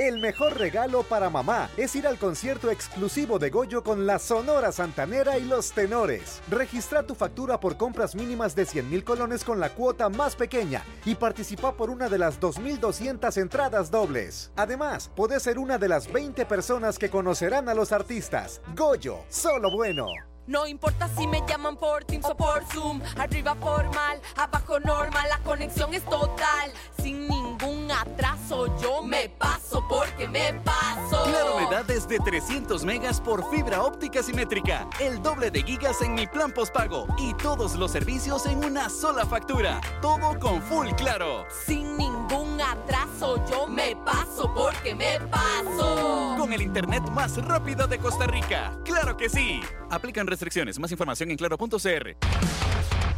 El mejor regalo para mamá es ir al concierto exclusivo de Goyo con la Sonora Santanera y los Tenores. Registra tu factura por compras mínimas de 100 mil colones con la cuota más pequeña y participa por una de las 2.200 entradas dobles. Además, puedes ser una de las 20 personas que conocerán a los artistas. Goyo, solo bueno. No importa si me llaman por Teams o por Zoom, arriba formal, abajo normal, la conexión es total. Sin ningún atraso, yo me paso porque me paso. Claro me da desde 300 megas por fibra óptica simétrica, el doble de gigas en mi plan postpago y todos los servicios en una sola factura. Todo con full claro. Sin ningún atraso, yo me paso porque me paso. Con el internet más rápido de Costa Rica. ¡Claro que sí! Aplican restricciones. Más información en claro.cr.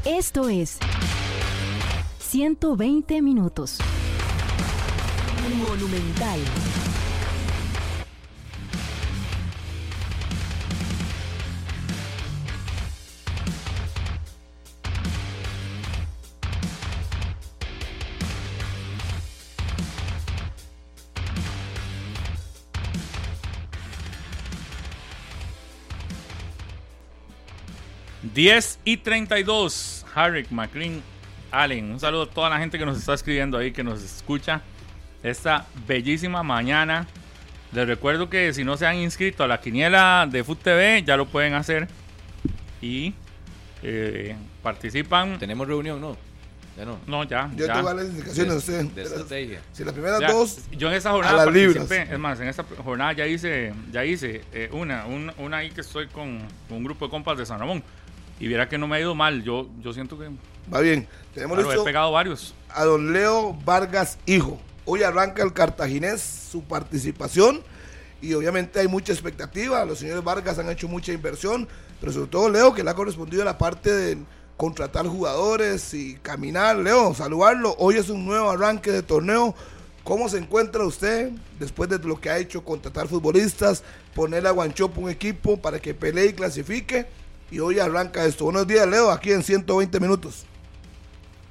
Esto es 120 minutos. Monumental. Diez y 32. Harrick McLean Allen. Un saludo a toda la gente que nos está escribiendo ahí, que nos escucha esta bellísima mañana. Les recuerdo que si no se han inscrito a la quiniela de Food TV, ya lo pueden hacer. Y eh, participan. Tenemos reunión, ¿no? Ya no. No, ya. Yo ya. te voy a dar las indicaciones usted. De estrategia. Si las primeras Ya, dos. Yo en esa a jornada participé. Es más, en esa jornada ya hice, ya hice eh, una, un- una ahí que estoy con, con un grupo de compas de San Ramón. Y viera que no me ha ido mal. Yo, yo siento que. Va bien. Tenemos Claro, listo he pegado varios. a don Leo Vargas Hijo. Hoy arranca el cartaginés su participación y obviamente hay mucha expectativa. Los señores Vargas han hecho mucha inversión, pero sobre todo Leo que le ha correspondido la parte de contratar jugadores y caminar. Leo, saludarlo. Hoy es un nuevo arranque de torneo. ¿Cómo se encuentra usted después de lo que ha hecho contratar futbolistas, poner a Guanchopo un equipo para que pelee y clasifique? Y hoy arranca esto. Buenos días, Leo, aquí en 120 minutos.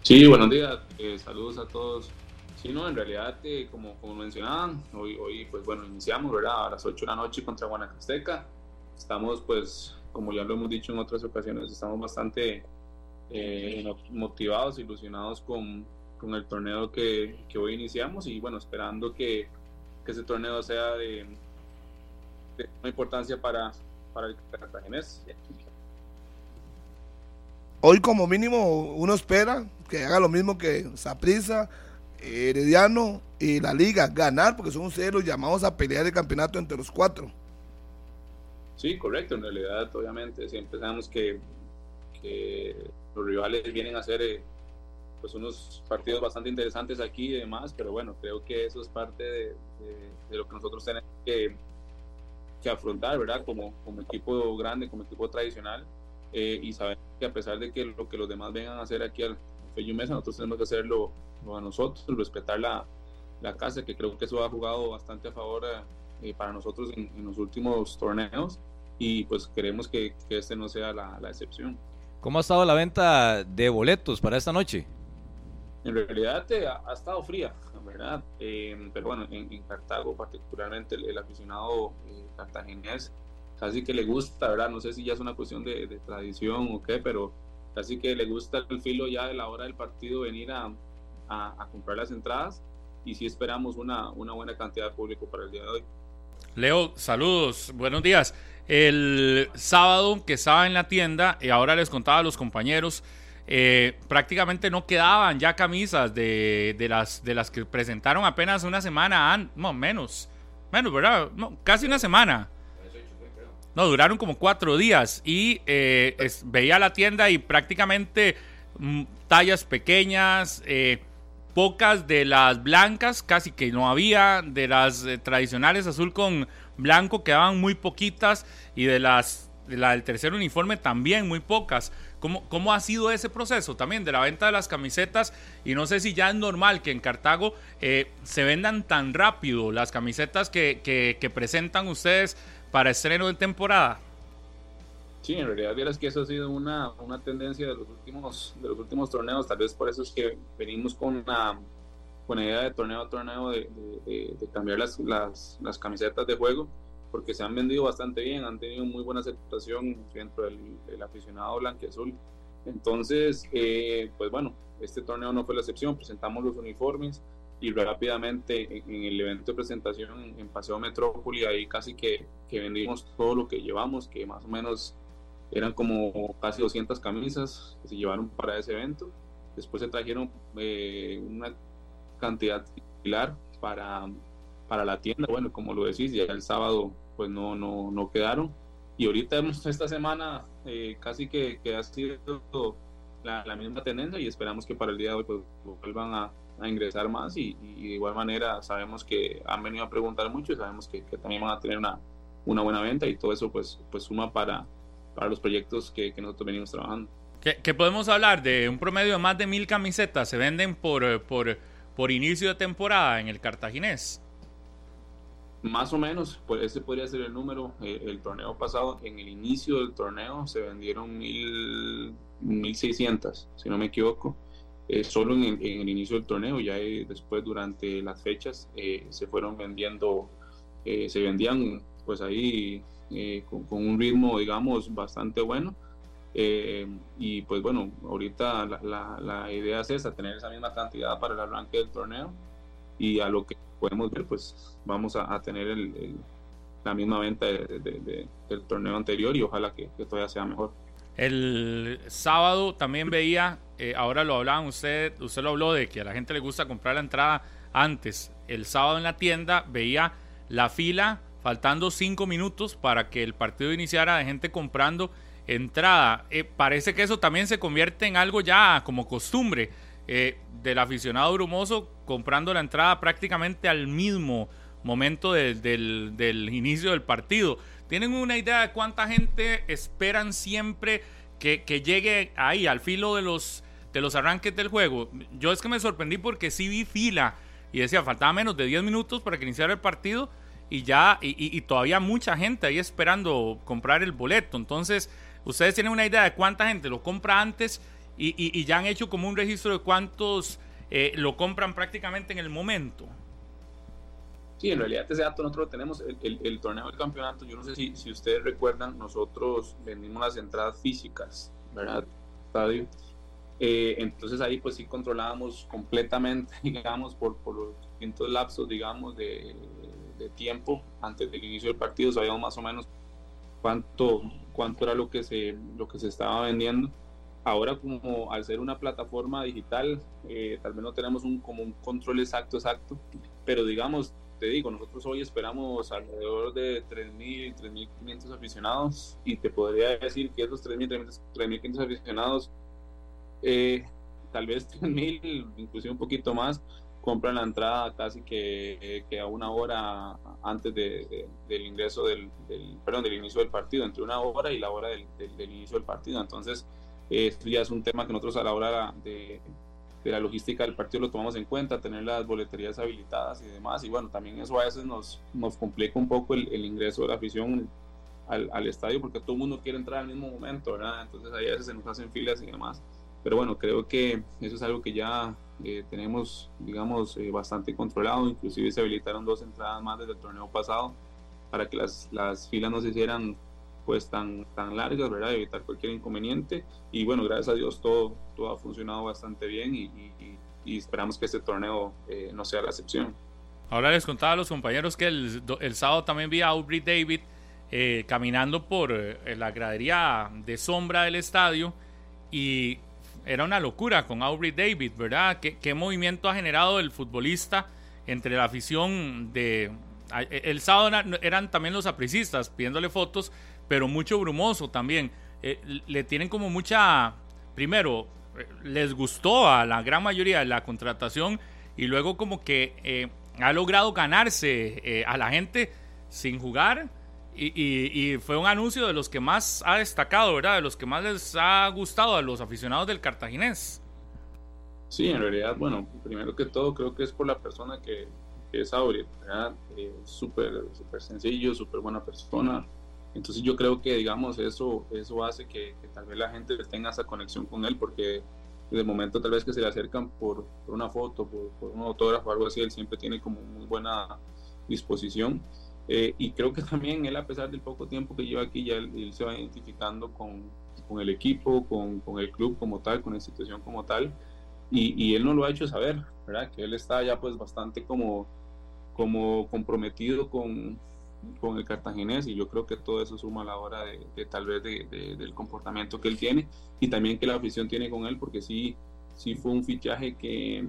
Sí, buenos días. Eh, saludos a todos. Sí, no, en realidad, eh, como, como mencionaban, hoy, hoy, pues bueno, iniciamos, ¿verdad? A las 8 de la noche contra Guanacasteca. Estamos, pues, como ya lo hemos dicho en otras ocasiones, estamos bastante eh, motivados, ilusionados con, con el torneo que, que, hoy iniciamos y, bueno, esperando que, que ese torneo sea de, de importancia para, para el cartaginés. Hoy como mínimo uno espera que haga lo mismo que Saprissa, Herediano y la liga, ganar, porque son ustedes los llamados a pelear el campeonato entre los cuatro. Sí, correcto, en realidad obviamente siempre sabemos que, que los rivales vienen a hacer eh, pues unos partidos bastante interesantes aquí y demás, pero bueno, creo que eso es parte de, de, lo que nosotros tenemos que, que, afrontar, ¿verdad? Como, como equipo grande, como equipo tradicional, eh, y saber que a pesar de que lo que los demás vengan a hacer aquí al Feyu Mesa, nosotros tenemos que hacerlo a nosotros, respetar la, la, casa, que creo que eso ha jugado bastante a favor eh, para nosotros en, en, los últimos torneos y pues queremos que, que este no sea la, la, excepción. ¿Cómo ha estado la venta de boletos para esta noche? En realidad eh, ha, estado fría, ¿verdad? Eh, pero bueno, en, en, Cartago particularmente el, el aficionado eh, cartaginés casi que le gusta, ¿verdad? No sé si ya es una cuestión de, de tradición o qué, pero casi que le gusta el filo ya de la hora del partido venir a, a, a comprar las entradas y sí esperamos una, una buena cantidad de público para el día de hoy. Leo, saludos, buenos días. El sábado que estaba en la tienda, y ahora les contaba a los compañeros, eh, prácticamente no quedaban ya camisas de, de, las, de las que presentaron apenas una semana, no, menos, menos, ¿verdad? No, casi una semana. No, duraron como cuatro días y eh, es, veía la tienda y prácticamente mm, tallas pequeñas, eh, pocas de las blancas, casi que no había, de las eh, tradicionales azul con blanco quedaban muy poquitas y de las de del tercer uniforme también muy pocas. ¿Cómo, ¿Cómo ha sido ese proceso también de la venta de las camisetas? Y no sé si ya es normal que en Cartago eh, se vendan tan rápido las camisetas que, que, presentan ustedes para estreno de temporada. Sí, en realidad vieras que eso ha sido una, una tendencia de los últimos de los últimos torneos, tal vez por eso es que venimos con la, con idea de torneo a torneo de, cambiar las, las, camisetas de juego, porque se han vendido bastante bien, han tenido muy buena aceptación dentro del, del aficionado blanquiazul. Entonces, eh, pues bueno, este torneo no fue la excepción, presentamos los uniformes y rápidamente en, en el evento de presentación en, Paseo Metrópoli, ahí casi que, que vendimos todo lo que llevamos, que más o menos eran como casi 200 camisas que se llevaron para ese evento. Después se trajeron eh, una cantidad similar para, para la tienda. Bueno, como lo decís, ya el sábado pues no, no, no quedaron. Y ahorita hemos, esta semana eh, casi que, que, ha sido la, la, misma tendencia y esperamos que para el día de hoy pues, vuelvan a, a ingresar más y, y, de igual manera sabemos que han venido a preguntar mucho y sabemos que, que también van a tener una, una buena venta y todo eso pues, pues suma para, para los proyectos que, que nosotros venimos trabajando. ¿Qué, ¿Qué, podemos hablar de un promedio de más de mil camisetas se venden por, por, por inicio de temporada en el cartaginés? Más o menos, pues ese podría ser el número. El, el torneo pasado, en el inicio del torneo, se vendieron mil, 1.600, si no me equivoco, eh, solo en, en, el inicio del torneo. Ya eh, después, durante las fechas, eh, se fueron vendiendo, eh, se vendían pues ahí eh, con, con, un ritmo, digamos, bastante bueno. Eh, y pues bueno, ahorita la, la, la, idea es esa, tener esa misma cantidad para el arranque del torneo y a lo que podemos ver, pues vamos a, a tener el, el, la misma venta de, de, de, del torneo anterior y ojalá que, que, todavía sea mejor. El sábado también veía, eh, ahora lo hablaban usted, usted lo habló de que a la gente le gusta comprar la entrada antes. El sábado en la tienda veía la fila faltando cinco minutos para que el partido iniciara de gente comprando entrada. Eh, parece que eso también se convierte en algo ya como costumbre eh, del aficionado brumoso comprando la entrada prácticamente al mismo momento de, del, del, inicio del partido. ¿Tienen una idea de cuánta gente esperan siempre que, que llegue ahí al filo de los, de los arranques del juego? Yo es que me sorprendí porque sí vi fila y decía, faltaba menos de 10 minutos para que iniciara el partido y ya, y, y, y, todavía mucha gente ahí esperando comprar el boleto. Entonces, ustedes tienen una idea de cuánta gente lo compra antes y, ya han hecho como un registro de cuántos eh, lo compran prácticamente en el momento. Sí, en realidad ese dato nosotros lo tenemos, el, el, el torneo del campeonato, yo no sé si, si ustedes recuerdan, nosotros vendimos las entradas físicas, ¿verdad? Estadio. Eh, entonces ahí pues sí controlábamos completamente, digamos, por, por los distintos lapsos, digamos, de, de, tiempo antes del inicio del partido, sabíamos más o menos cuánto, cuánto era lo que, se, lo que se estaba vendiendo. Ahora como al ser una plataforma digital, eh, tal vez no tenemos un, como un control exacto, exacto, pero digamos, te digo, nosotros hoy esperamos alrededor de 3.000, 3.500 aficionados y te podría decir que esos 3.500 aficionados, eh, tal vez 3.000, inclusive un poquito más, compran la entrada casi que, a una hora antes de, de, del ingreso del, del, perdón, del inicio del partido, entre una hora y la hora del, del inicio del partido. Entonces, esto ya es un tema que nosotros a la hora de, de la logística del partido lo tomamos en cuenta, tener las boleterías habilitadas y demás. Y bueno, también eso a veces nos, nos complica un poco el, ingreso de la afición al, al, estadio porque todo el mundo quiere entrar al mismo momento, ¿verdad? Entonces ahí a veces se nos hacen filas y demás. Pero bueno, creo que eso es algo que ya eh, tenemos, digamos, eh, bastante controlado. Inclusive se habilitaron dos entradas más desde el torneo pasado para que las, las filas no se hicieran pues tan, tan largas, ¿verdad? Evitar cualquier inconveniente. Y bueno, gracias a Dios todo, todo ha funcionado bastante bien y, y, y esperamos que este torneo eh, no sea la excepción. Ahora les contaba a los compañeros que el, el sábado también vi a Aubrey David eh, caminando por eh, la gradería de sombra del estadio y era una locura con Aubrey David, ¿verdad? ¿Qué, qué movimiento ha generado el futbolista entre la afición de... El sábado eran también los apricistas pidiéndole fotos, pero mucho brumoso también. Eh, le tienen como mucha, primero, les gustó a la gran mayoría de la contratación y luego como que eh, ha logrado ganarse eh, a la gente sin jugar y, fue un anuncio de los que más ha destacado, ¿verdad? De los que más les ha gustado a los aficionados del cartaginés. Sí, en realidad, bueno, primero que todo creo que es por la persona que, que es Auri, ¿verdad? Súper, súper sencillo, súper buena persona. Entonces yo creo que, digamos, eso, eso hace que, que, tal vez la gente tenga esa conexión con él, porque de momento tal vez que se le acercan por, por una foto, por, por, un autógrafo algo así, él siempre tiene como muy buena disposición. Eh, y creo que también él, a pesar del poco tiempo que lleva aquí, ya él, él se va identificando con, con el equipo, con, con, el club como tal, con la institución como tal. Y, y, él no lo ha hecho saber, ¿verdad? Que él está ya pues bastante como, como comprometido con, con el cartaginés y yo creo que todo eso suma a la hora de, tal vez de, de, del comportamiento que él tiene y también que la afición tiene con él porque sí, sí fue un fichaje que,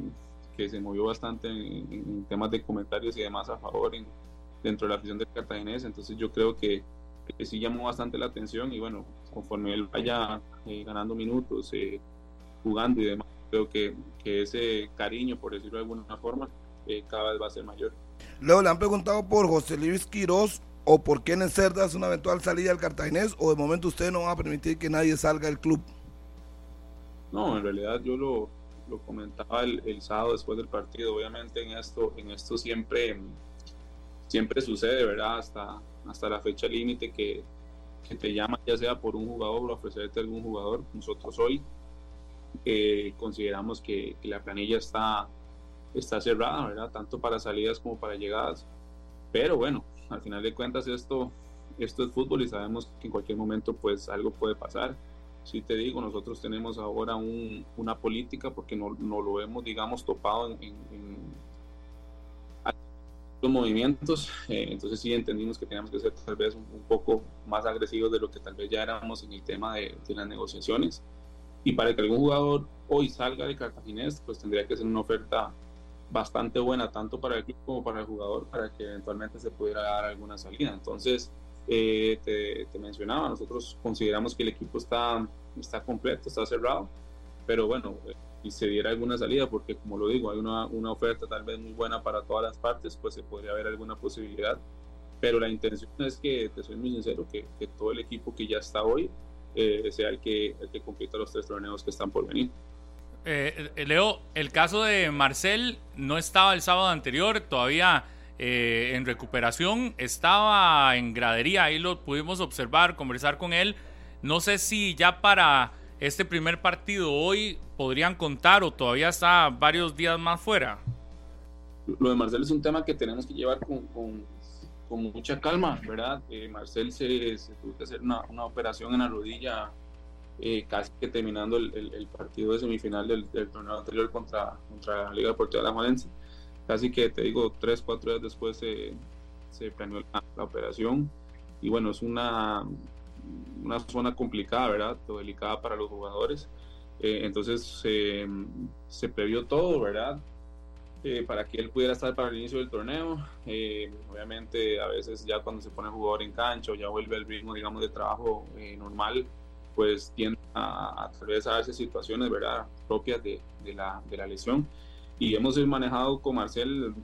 que se movió bastante en, temas de comentarios y demás a favor en, dentro de la afición del cartaginés. Entonces yo creo que, que, sí llamó bastante la atención y bueno conforme él vaya eh, ganando minutos eh, jugando y demás creo que, que, ese cariño por decirlo de alguna forma eh, cada vez va a ser mayor Luego le han preguntado por José Luis Quirós o por Kenneth Cerdas una eventual salida del cartaginés o de momento ustedes no van a permitir que nadie salga del club. No, en realidad yo lo, lo comentaba el, el, sábado después del partido. Obviamente en esto, en esto siempre, siempre sucede, ¿verdad? Hasta, hasta la fecha límite que, que te llaman ya sea por un jugador o ofrecerte algún jugador. Nosotros hoy eh, consideramos que, que la planilla está está cerrada, ¿verdad? Tanto para salidas como para llegadas. Pero bueno, al final de cuentas esto, esto es fútbol y sabemos que en cualquier momento pues algo puede pasar. Sí te digo, nosotros tenemos ahora un, una política porque no, no, lo hemos, digamos, topado en, en, en los movimientos, eh, entonces sí entendimos que teníamos que ser tal vez un, un, poco más agresivos de lo que tal vez ya éramos en el tema de, de las negociaciones. Y para que algún jugador hoy salga de Cartaginés, pues tendría que ser una oferta bastante buena tanto para el club como para el jugador para que eventualmente se pudiera dar alguna salida. Entonces, eh, te, te, mencionaba, nosotros consideramos que el equipo está, está completo, está cerrado, pero bueno, eh, y se diera alguna salida, porque como lo digo, hay una, una, oferta tal vez muy buena para todas las partes, pues se podría haber alguna posibilidad, pero la intención es que, te soy muy sincero, que, que todo el equipo que ya está hoy eh, sea el que, el que completa los tres torneos que están por venir. Eh, Leo, el caso de Marcel no estaba el sábado anterior, todavía eh, en recuperación, estaba en gradería, ahí lo pudimos observar, conversar con él. No sé si ya para este primer partido hoy podrían contar o todavía está varios días más fuera? Lo de Marcel es un tema que tenemos que llevar con, con, con mucha calma, ¿verdad? Eh, Marcel se, se, tuvo que hacer una, una operación en la rodilla eh, casi que terminando el, el, el, partido de semifinal del, del, torneo anterior contra, contra la Liga Deportiva de la Juarense. Casi que te digo, tres, cuatro días después se, se planeó la, la operación y bueno, es una, una zona complicada, ¿verdad? O delicada para los jugadores. Eh, entonces eh, se previó todo, ¿verdad? Eh, para que él pudiera estar para el inicio del torneo. Eh, obviamente, a veces ya cuando se pone jugador en cancha o ya vuelve al ritmo, digamos, de trabajo eh, normal, pues tiende a, a tal vez a darse situaciones, ¿verdad? Propias de, de, la, de la lesión. Y hemos manejado con Marcel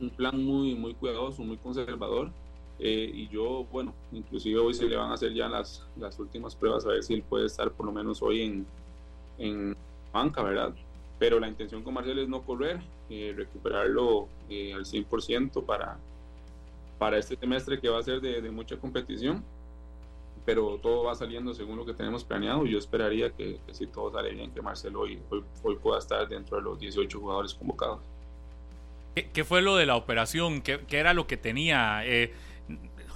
un plan muy, muy cuidadoso, muy conservador. Eh, y yo, bueno, inclusive hoy se le van a hacer ya las, las últimas pruebas a ver si él puede estar por lo menos hoy en, en banca, ¿verdad? Pero la intención con Marcel es no correr, eh, recuperarlo eh, al 100% para, para este semestre que va a ser de, de, mucha competición. Pero todo va saliendo según lo que tenemos planeado y yo esperaría que, que si todo sale bien, que Marcel hoy, hoy, hoy pueda estar dentro de los 18 jugadores convocados. ¿Qué, qué fue lo de la operación? ¿Qué, qué era lo que tenía? Eh,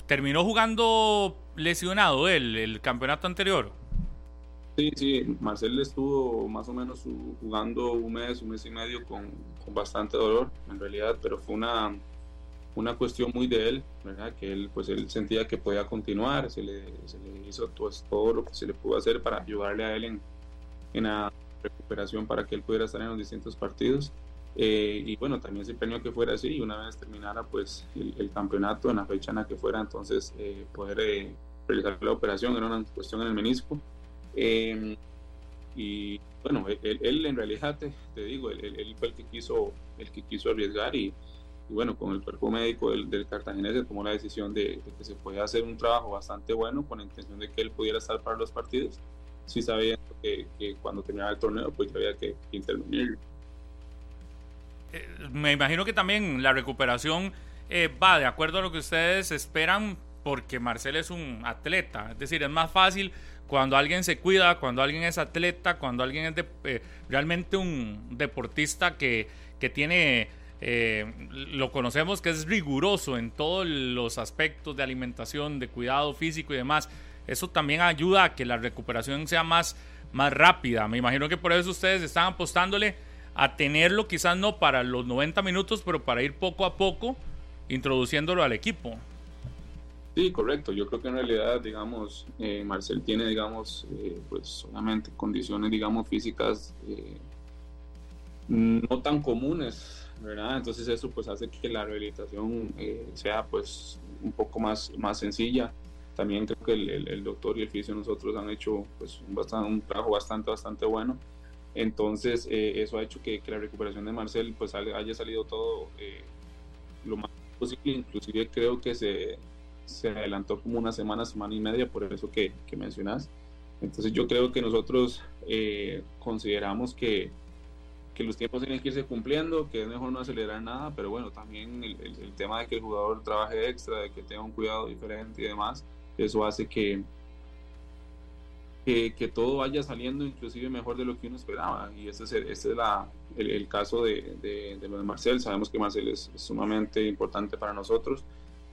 terminó jugando lesionado él el campeonato anterior. Sí, sí, Marcel estuvo más o menos jugando un mes, un mes y medio con, con, bastante dolor, en realidad, pero fue una, una cuestión muy de él, ¿verdad? Que él, pues él sentía que podía continuar, se le, se le hizo pues, todo lo que se le pudo hacer para ayudarle a él en, en la recuperación para que él pudiera estar en los distintos partidos. Eh, y bueno, también se planeó que fuera así y una vez terminara pues el, el campeonato en la fecha en la que fuera, entonces eh, poder eh, realizar la operación, era una cuestión en el menisco. Eh, y bueno, él, él, en realidad te, te digo, él, él, fue el que quiso, el que quiso arriesgar y, y bueno, con el cuerpo médico del, del cartaginés tomó la decisión de, de, que se podía hacer un trabajo bastante bueno con la intención de que él pudiera estar para los partidos, sí sabiendo que, que cuando terminaba el torneo pues había que, intervenir me imagino que también la recuperación eh, va de acuerdo a lo que ustedes esperan porque Marcel es un atleta. Es decir, es más fácil cuando alguien se cuida, cuando alguien es atleta, cuando alguien es de, eh, realmente un deportista que, que tiene, eh, lo conocemos que es riguroso en todos los aspectos de alimentación, de cuidado físico y demás. Eso también ayuda a que la recuperación sea más, más rápida. Me imagino que por eso ustedes están apostándole a tenerlo quizás no para los 90 minutos, pero para ir poco a poco introduciéndolo al equipo. Sí, correcto. Yo creo que en realidad, digamos, eh, Marcel tiene, digamos, eh, pues solamente condiciones, digamos, físicas eh, no tan comunes, ¿verdad? Entonces eso pues hace que la rehabilitación eh, sea pues un poco más, más sencilla. También creo que el, el, el doctor y el fisio nosotros han hecho pues un, bastante, un trabajo bastante, bastante bueno. Entonces, eh, eso ha hecho que, que, la recuperación de Marcel pues haya salido todo eh, lo más posible. Inclusive creo que se, se, adelantó como una semana, semana y media, por eso que, que mencionas. Entonces, yo creo que nosotros eh, consideramos que, que los tiempos tienen que irse cumpliendo, que es mejor no acelerar nada, pero bueno, también el, tema de que el jugador trabaje extra, de que tenga un cuidado diferente y demás, eso hace que, que, todo vaya saliendo inclusive mejor de lo que uno esperaba. Y ese es el, ese es la, el, caso de, lo de Marcel. Sabemos que Marcel es, es, sumamente importante para nosotros.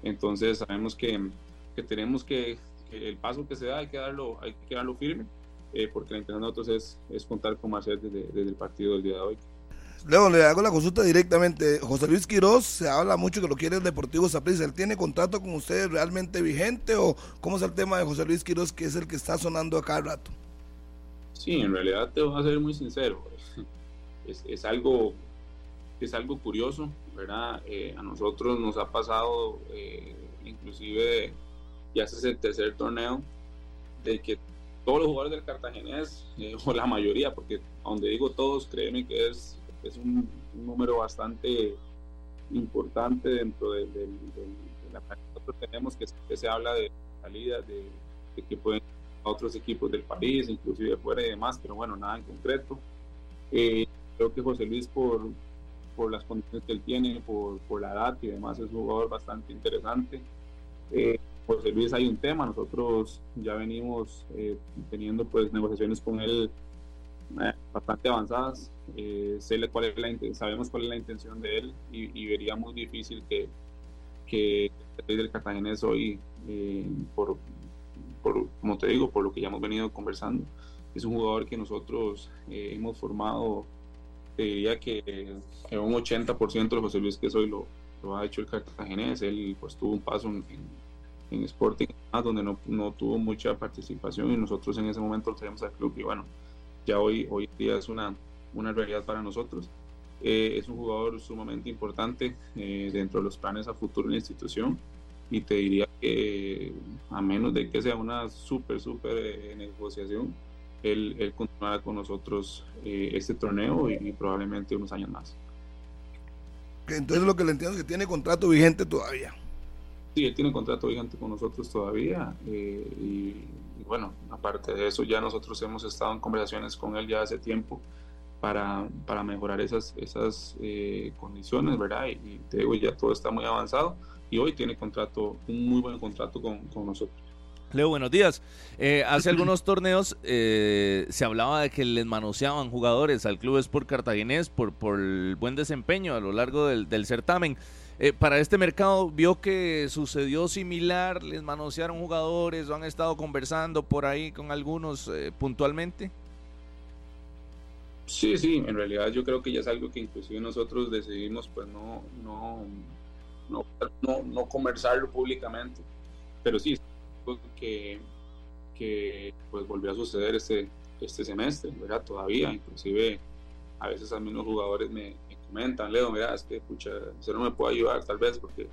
Entonces sabemos que, que tenemos que, que, el paso que se da hay que darlo, hay que darlo firme, eh, porque la intención de nosotros es, es contar con Marcel desde, desde el partido del día de hoy. Leo, le hago la consulta directamente. José Luis Quiroz, se habla mucho que lo quiere el Deportivo Saprissa. ¿Él tiene contrato con ustedes realmente vigente o cómo es el tema de José Luis Quiroz, que es el que está sonando a cada rato? Sí, en realidad te voy a ser muy sincero. Es, es algo, es algo curioso, ¿verdad? Eh, a nosotros nos ha pasado, eh, inclusive, ya es el tercer torneo, de que todos los jugadores del Cartagenés, eh, o la mayoría, porque donde digo todos, créeme que es es un, un, número bastante importante dentro de, de, de, de la que nosotros tenemos, que, que, se habla de salida, de, que pueden a otros equipos del país, inclusive fuera y demás, pero bueno, nada en concreto. Eh, creo que José Luis, por, por las condiciones que él tiene, por, por la edad y demás, es un jugador bastante interesante. Eh, José Luis hay un tema, nosotros ya venimos eh, teniendo pues negociaciones con él eh, bastante avanzadas, eh, sé cuál es la, sabemos cuál es la intención de él y, vería muy difícil que, que el cartaginés hoy, por, por, como te digo, por lo que ya hemos venido conversando, es un jugador que nosotros hemos formado, te diría que un 80% de José Luis que soy lo, lo ha hecho el cartaginés, él pues tuvo un paso en Sporting, donde no, no, tuvo mucha participación y nosotros en ese momento lo traemos al club y bueno, ya hoy, hoy día es una, una realidad para nosotros. Eh, es un jugador sumamente importante eh, dentro de los planes a futuro en la institución y te diría que a menos de que sea una súper, súper eh, negociación, él, él, continuará con nosotros este torneo y, probablemente unos años más. Entonces lo que le entiendo es que tiene contrato vigente todavía. Sí, él tiene contrato vigente con nosotros todavía eh, y, bueno, aparte de eso ya nosotros hemos estado en conversaciones con él ya hace tiempo para, para mejorar esas, esas eh, condiciones, ¿verdad? Y, te digo, ya todo está muy avanzado y hoy tiene contrato, un muy buen contrato con, con nosotros. Leo, buenos días. Eh, hace algunos torneos se hablaba de que les manoseaban jugadores al Club Sport Cartaginés por, por el buen desempeño a lo largo del, del certamen. Eh, para este mercado, ¿vio que sucedió similar? ¿Les manosearon jugadores o han estado conversando por ahí con algunos eh, puntualmente? Sí, sí, en realidad yo creo que ya es algo que inclusive nosotros decidimos pues no, no, no, no, conversarlo públicamente, pero sí, que, que pues volvió a suceder este, este semestre, ¿verdad? Todavía, inclusive a veces a mí los jugadores me, comentan, Leo, mira, es que, pucha, usted no me puede ayudar tal vez porque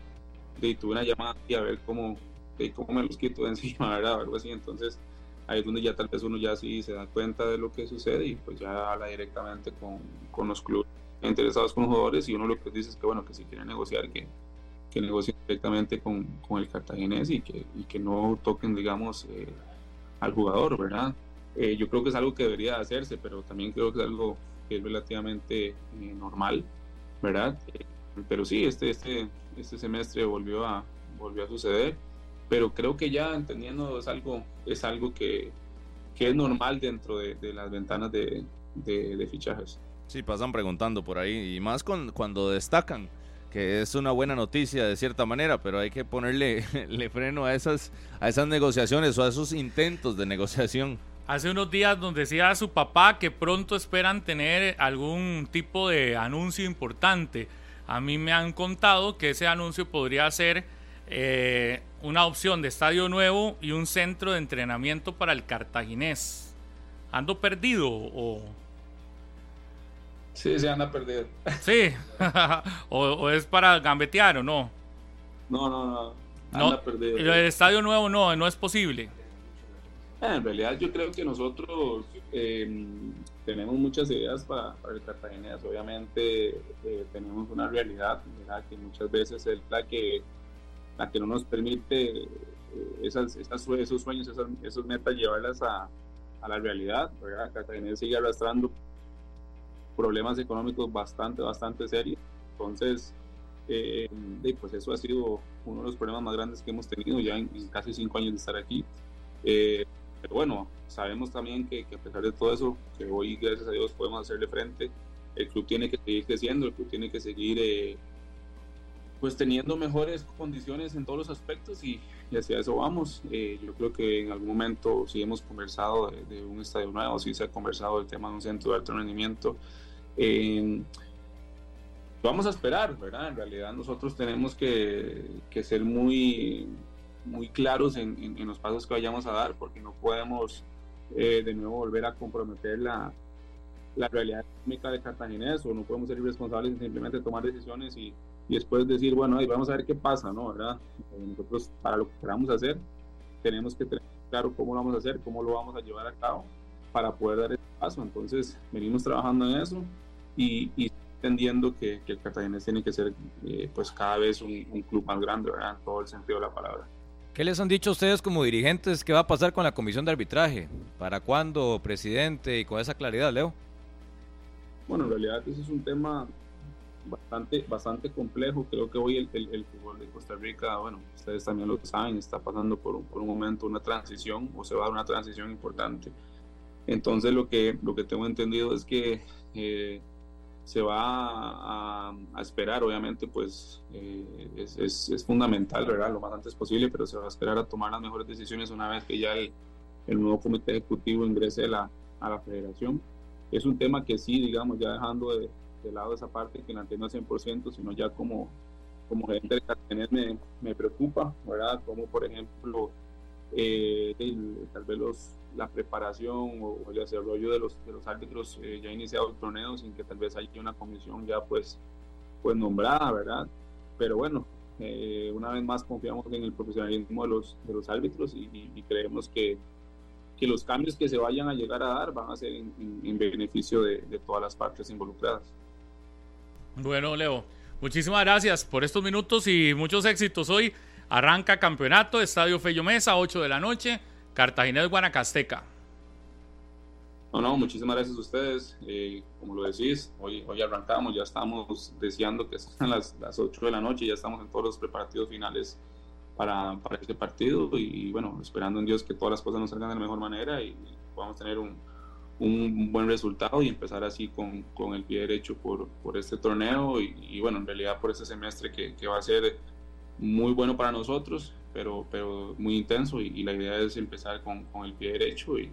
de, tuve una llamada y a ver cómo, de, cómo me los quito de encima, ¿verdad? algo así, entonces ahí es donde ya tal vez uno ya sí se da cuenta de lo que sucede y pues ya habla directamente con, con los clubes interesados con los jugadores y uno lo que dice es que bueno, que si quieren negociar, que, que negocien directamente con, con el cartaginés y que, y que no toquen, digamos, eh, al jugador, ¿verdad? Eh, yo creo que es algo que debería hacerse, pero también creo que es algo que es relativamente eh, normal, ¿verdad? Eh, pero sí, este, este, este semestre volvió a, volvió a suceder, pero creo que ya entendiendo es algo, es algo que, que es normal dentro de, las ventanas de, de, fichajes. Sí, pasan preguntando por ahí, y más con, cuando destacan, que es una buena noticia de cierta manera, pero hay que ponerle le freno a esas, a esas negociaciones o a esos intentos de negociación hace unos días donde decía a su papá que pronto esperan tener algún tipo de anuncio importante. A mí me han contado que ese anuncio podría ser eh, una opción de estadio nuevo y un centro de entrenamiento para el cartaginés. ¿Ando perdido o...? Sí, se anda perdido. Sí, o, es para gambetear o no. No, no, no. Anda perdido. El estadio nuevo no, no es posible. Ah, en realidad yo creo que nosotros em, tenemos muchas ideas para, el Cartaginés. Obviamente eh, tenemos una realidad que muchas veces es la que, la que no nos permite eh, esas, esos sueños, esas, esos metas llevarlas a, a la realidad. ¿verdad? Cartaginés sigue arrastrando problemas económicos bastante, bastante serios. Entonces, eh, pues eso ha sido uno de los problemas más grandes que hemos tenido ya en, casi cinco años de estar aquí. Eh, pero bueno, sabemos también que, a pesar de todo eso, que hoy gracias a Dios podemos hacerle frente, el club tiene que seguir creciendo, el club tiene que seguir eh, pues teniendo mejores condiciones en todos los aspectos y, hacia eso vamos. Eh, yo creo que en algún momento sí hemos conversado de, un estadio nuevo, sí se ha conversado del tema de un centro de alto rendimiento. vamos a esperar, ¿verdad? En realidad nosotros tenemos que, que ser muy muy claros en, en, los pasos que vayamos a dar, porque no podemos eh, de nuevo volver a comprometer la, la realidad económica de Cartaginés o no podemos ser irresponsables en simplemente tomar decisiones y, y después decir, bueno, ahí vamos a ver qué pasa, ¿no? ¿verdad? Eh, nosotros, para lo que queramos hacer, tenemos que tener claro cómo lo vamos a hacer, cómo lo vamos a llevar a cabo para poder dar ese paso. Entonces, venimos trabajando en eso y, y entendiendo que, que, el Cartaginés tiene que ser eh, pues cada vez un, un, club más grande, ¿verdad? En todo el sentido de la palabra. ¿Qué les han dicho ustedes como dirigentes? ¿Qué va a pasar con la comisión de arbitraje? ¿Para cuándo, presidente? Y con esa claridad, Leo. Bueno, en realidad ese es un tema bastante, bastante complejo. Creo que hoy el, el, fútbol de Costa Rica, bueno, ustedes también lo saben, está pasando por un, por un momento una transición o se va a dar una transición importante. Entonces lo que, lo que tengo entendido es que eh, se va a, a, esperar, obviamente, pues eh, es, es, es, fundamental, ¿verdad? Lo más antes posible, pero se va a esperar a tomar las mejores decisiones una vez que ya el, el nuevo comité ejecutivo ingrese la, a la federación. Es un tema que sí, digamos, ya dejando de, de lado esa parte que no entiendo 100%, sino ya como, como gerente de me, me preocupa, ¿verdad? Como por ejemplo, eh, tal vez los, la preparación o, el desarrollo de los, de los árbitros eh, ya iniciado el torneo sin que tal vez haya una comisión ya pues, pues nombrada, ¿verdad? Pero bueno, eh, una vez más confiamos en el profesionalismo de los, de los árbitros y, y creemos que, que los cambios que se vayan a llegar a dar van a ser en, en, beneficio de, de, todas las partes involucradas. Bueno, Leo, muchísimas gracias por estos minutos y muchos éxitos. Hoy arranca campeonato, Estadio Fello Mesa, 8 de la noche, Cartagena de Guanacasteca. No, no, muchísimas gracias a ustedes. Eh, como lo decís, hoy, hoy arrancamos, ya estamos deseando que sean las, las 8 de la noche, ya estamos en todos los preparativos finales para, para este partido y bueno, esperando en Dios que todas las cosas nos salgan de la mejor manera y podamos tener un, un buen resultado y empezar así con, con el pie derecho por, por este torneo y, y, bueno, en realidad por este semestre que, que, va a ser muy bueno para nosotros, pero, pero muy intenso y, y la idea es empezar con, con el pie derecho y,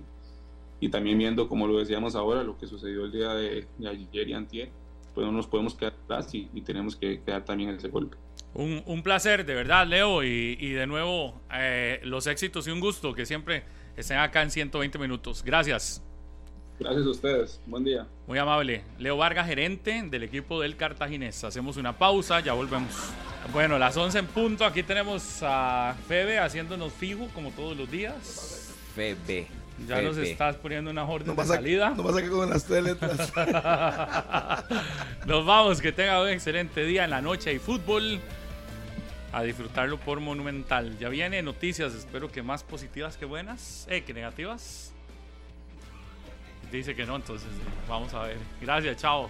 y, también viendo, como lo decíamos ahora, lo que sucedió el día de, de ayer y antier, pues no nos podemos quedar atrás y, y tenemos que quedar también ese golpe. Un, un, placer, de verdad, Leo, y, y de nuevo eh, los éxitos y un gusto que siempre estén acá en 120 minutos. Gracias. Gracias a ustedes. Buen día. Muy amable. Leo Vargas, gerente del equipo del Cartaginés. Hacemos una pausa, ya volvemos. Bueno, las 11 en punto. Aquí tenemos a Febe haciéndonos fijo como todos los días. Febe. Ya Febe. nos estás poniendo una orden no de salida. No pasa que con las tres letras. nos vamos. Que tenga un excelente día en la noche y fútbol a disfrutarlo por Monumental. Ya viene noticias, espero que más positivas que buenas, eh, que negativas. Dice que no, entonces vamos a ver. Gracias, chao.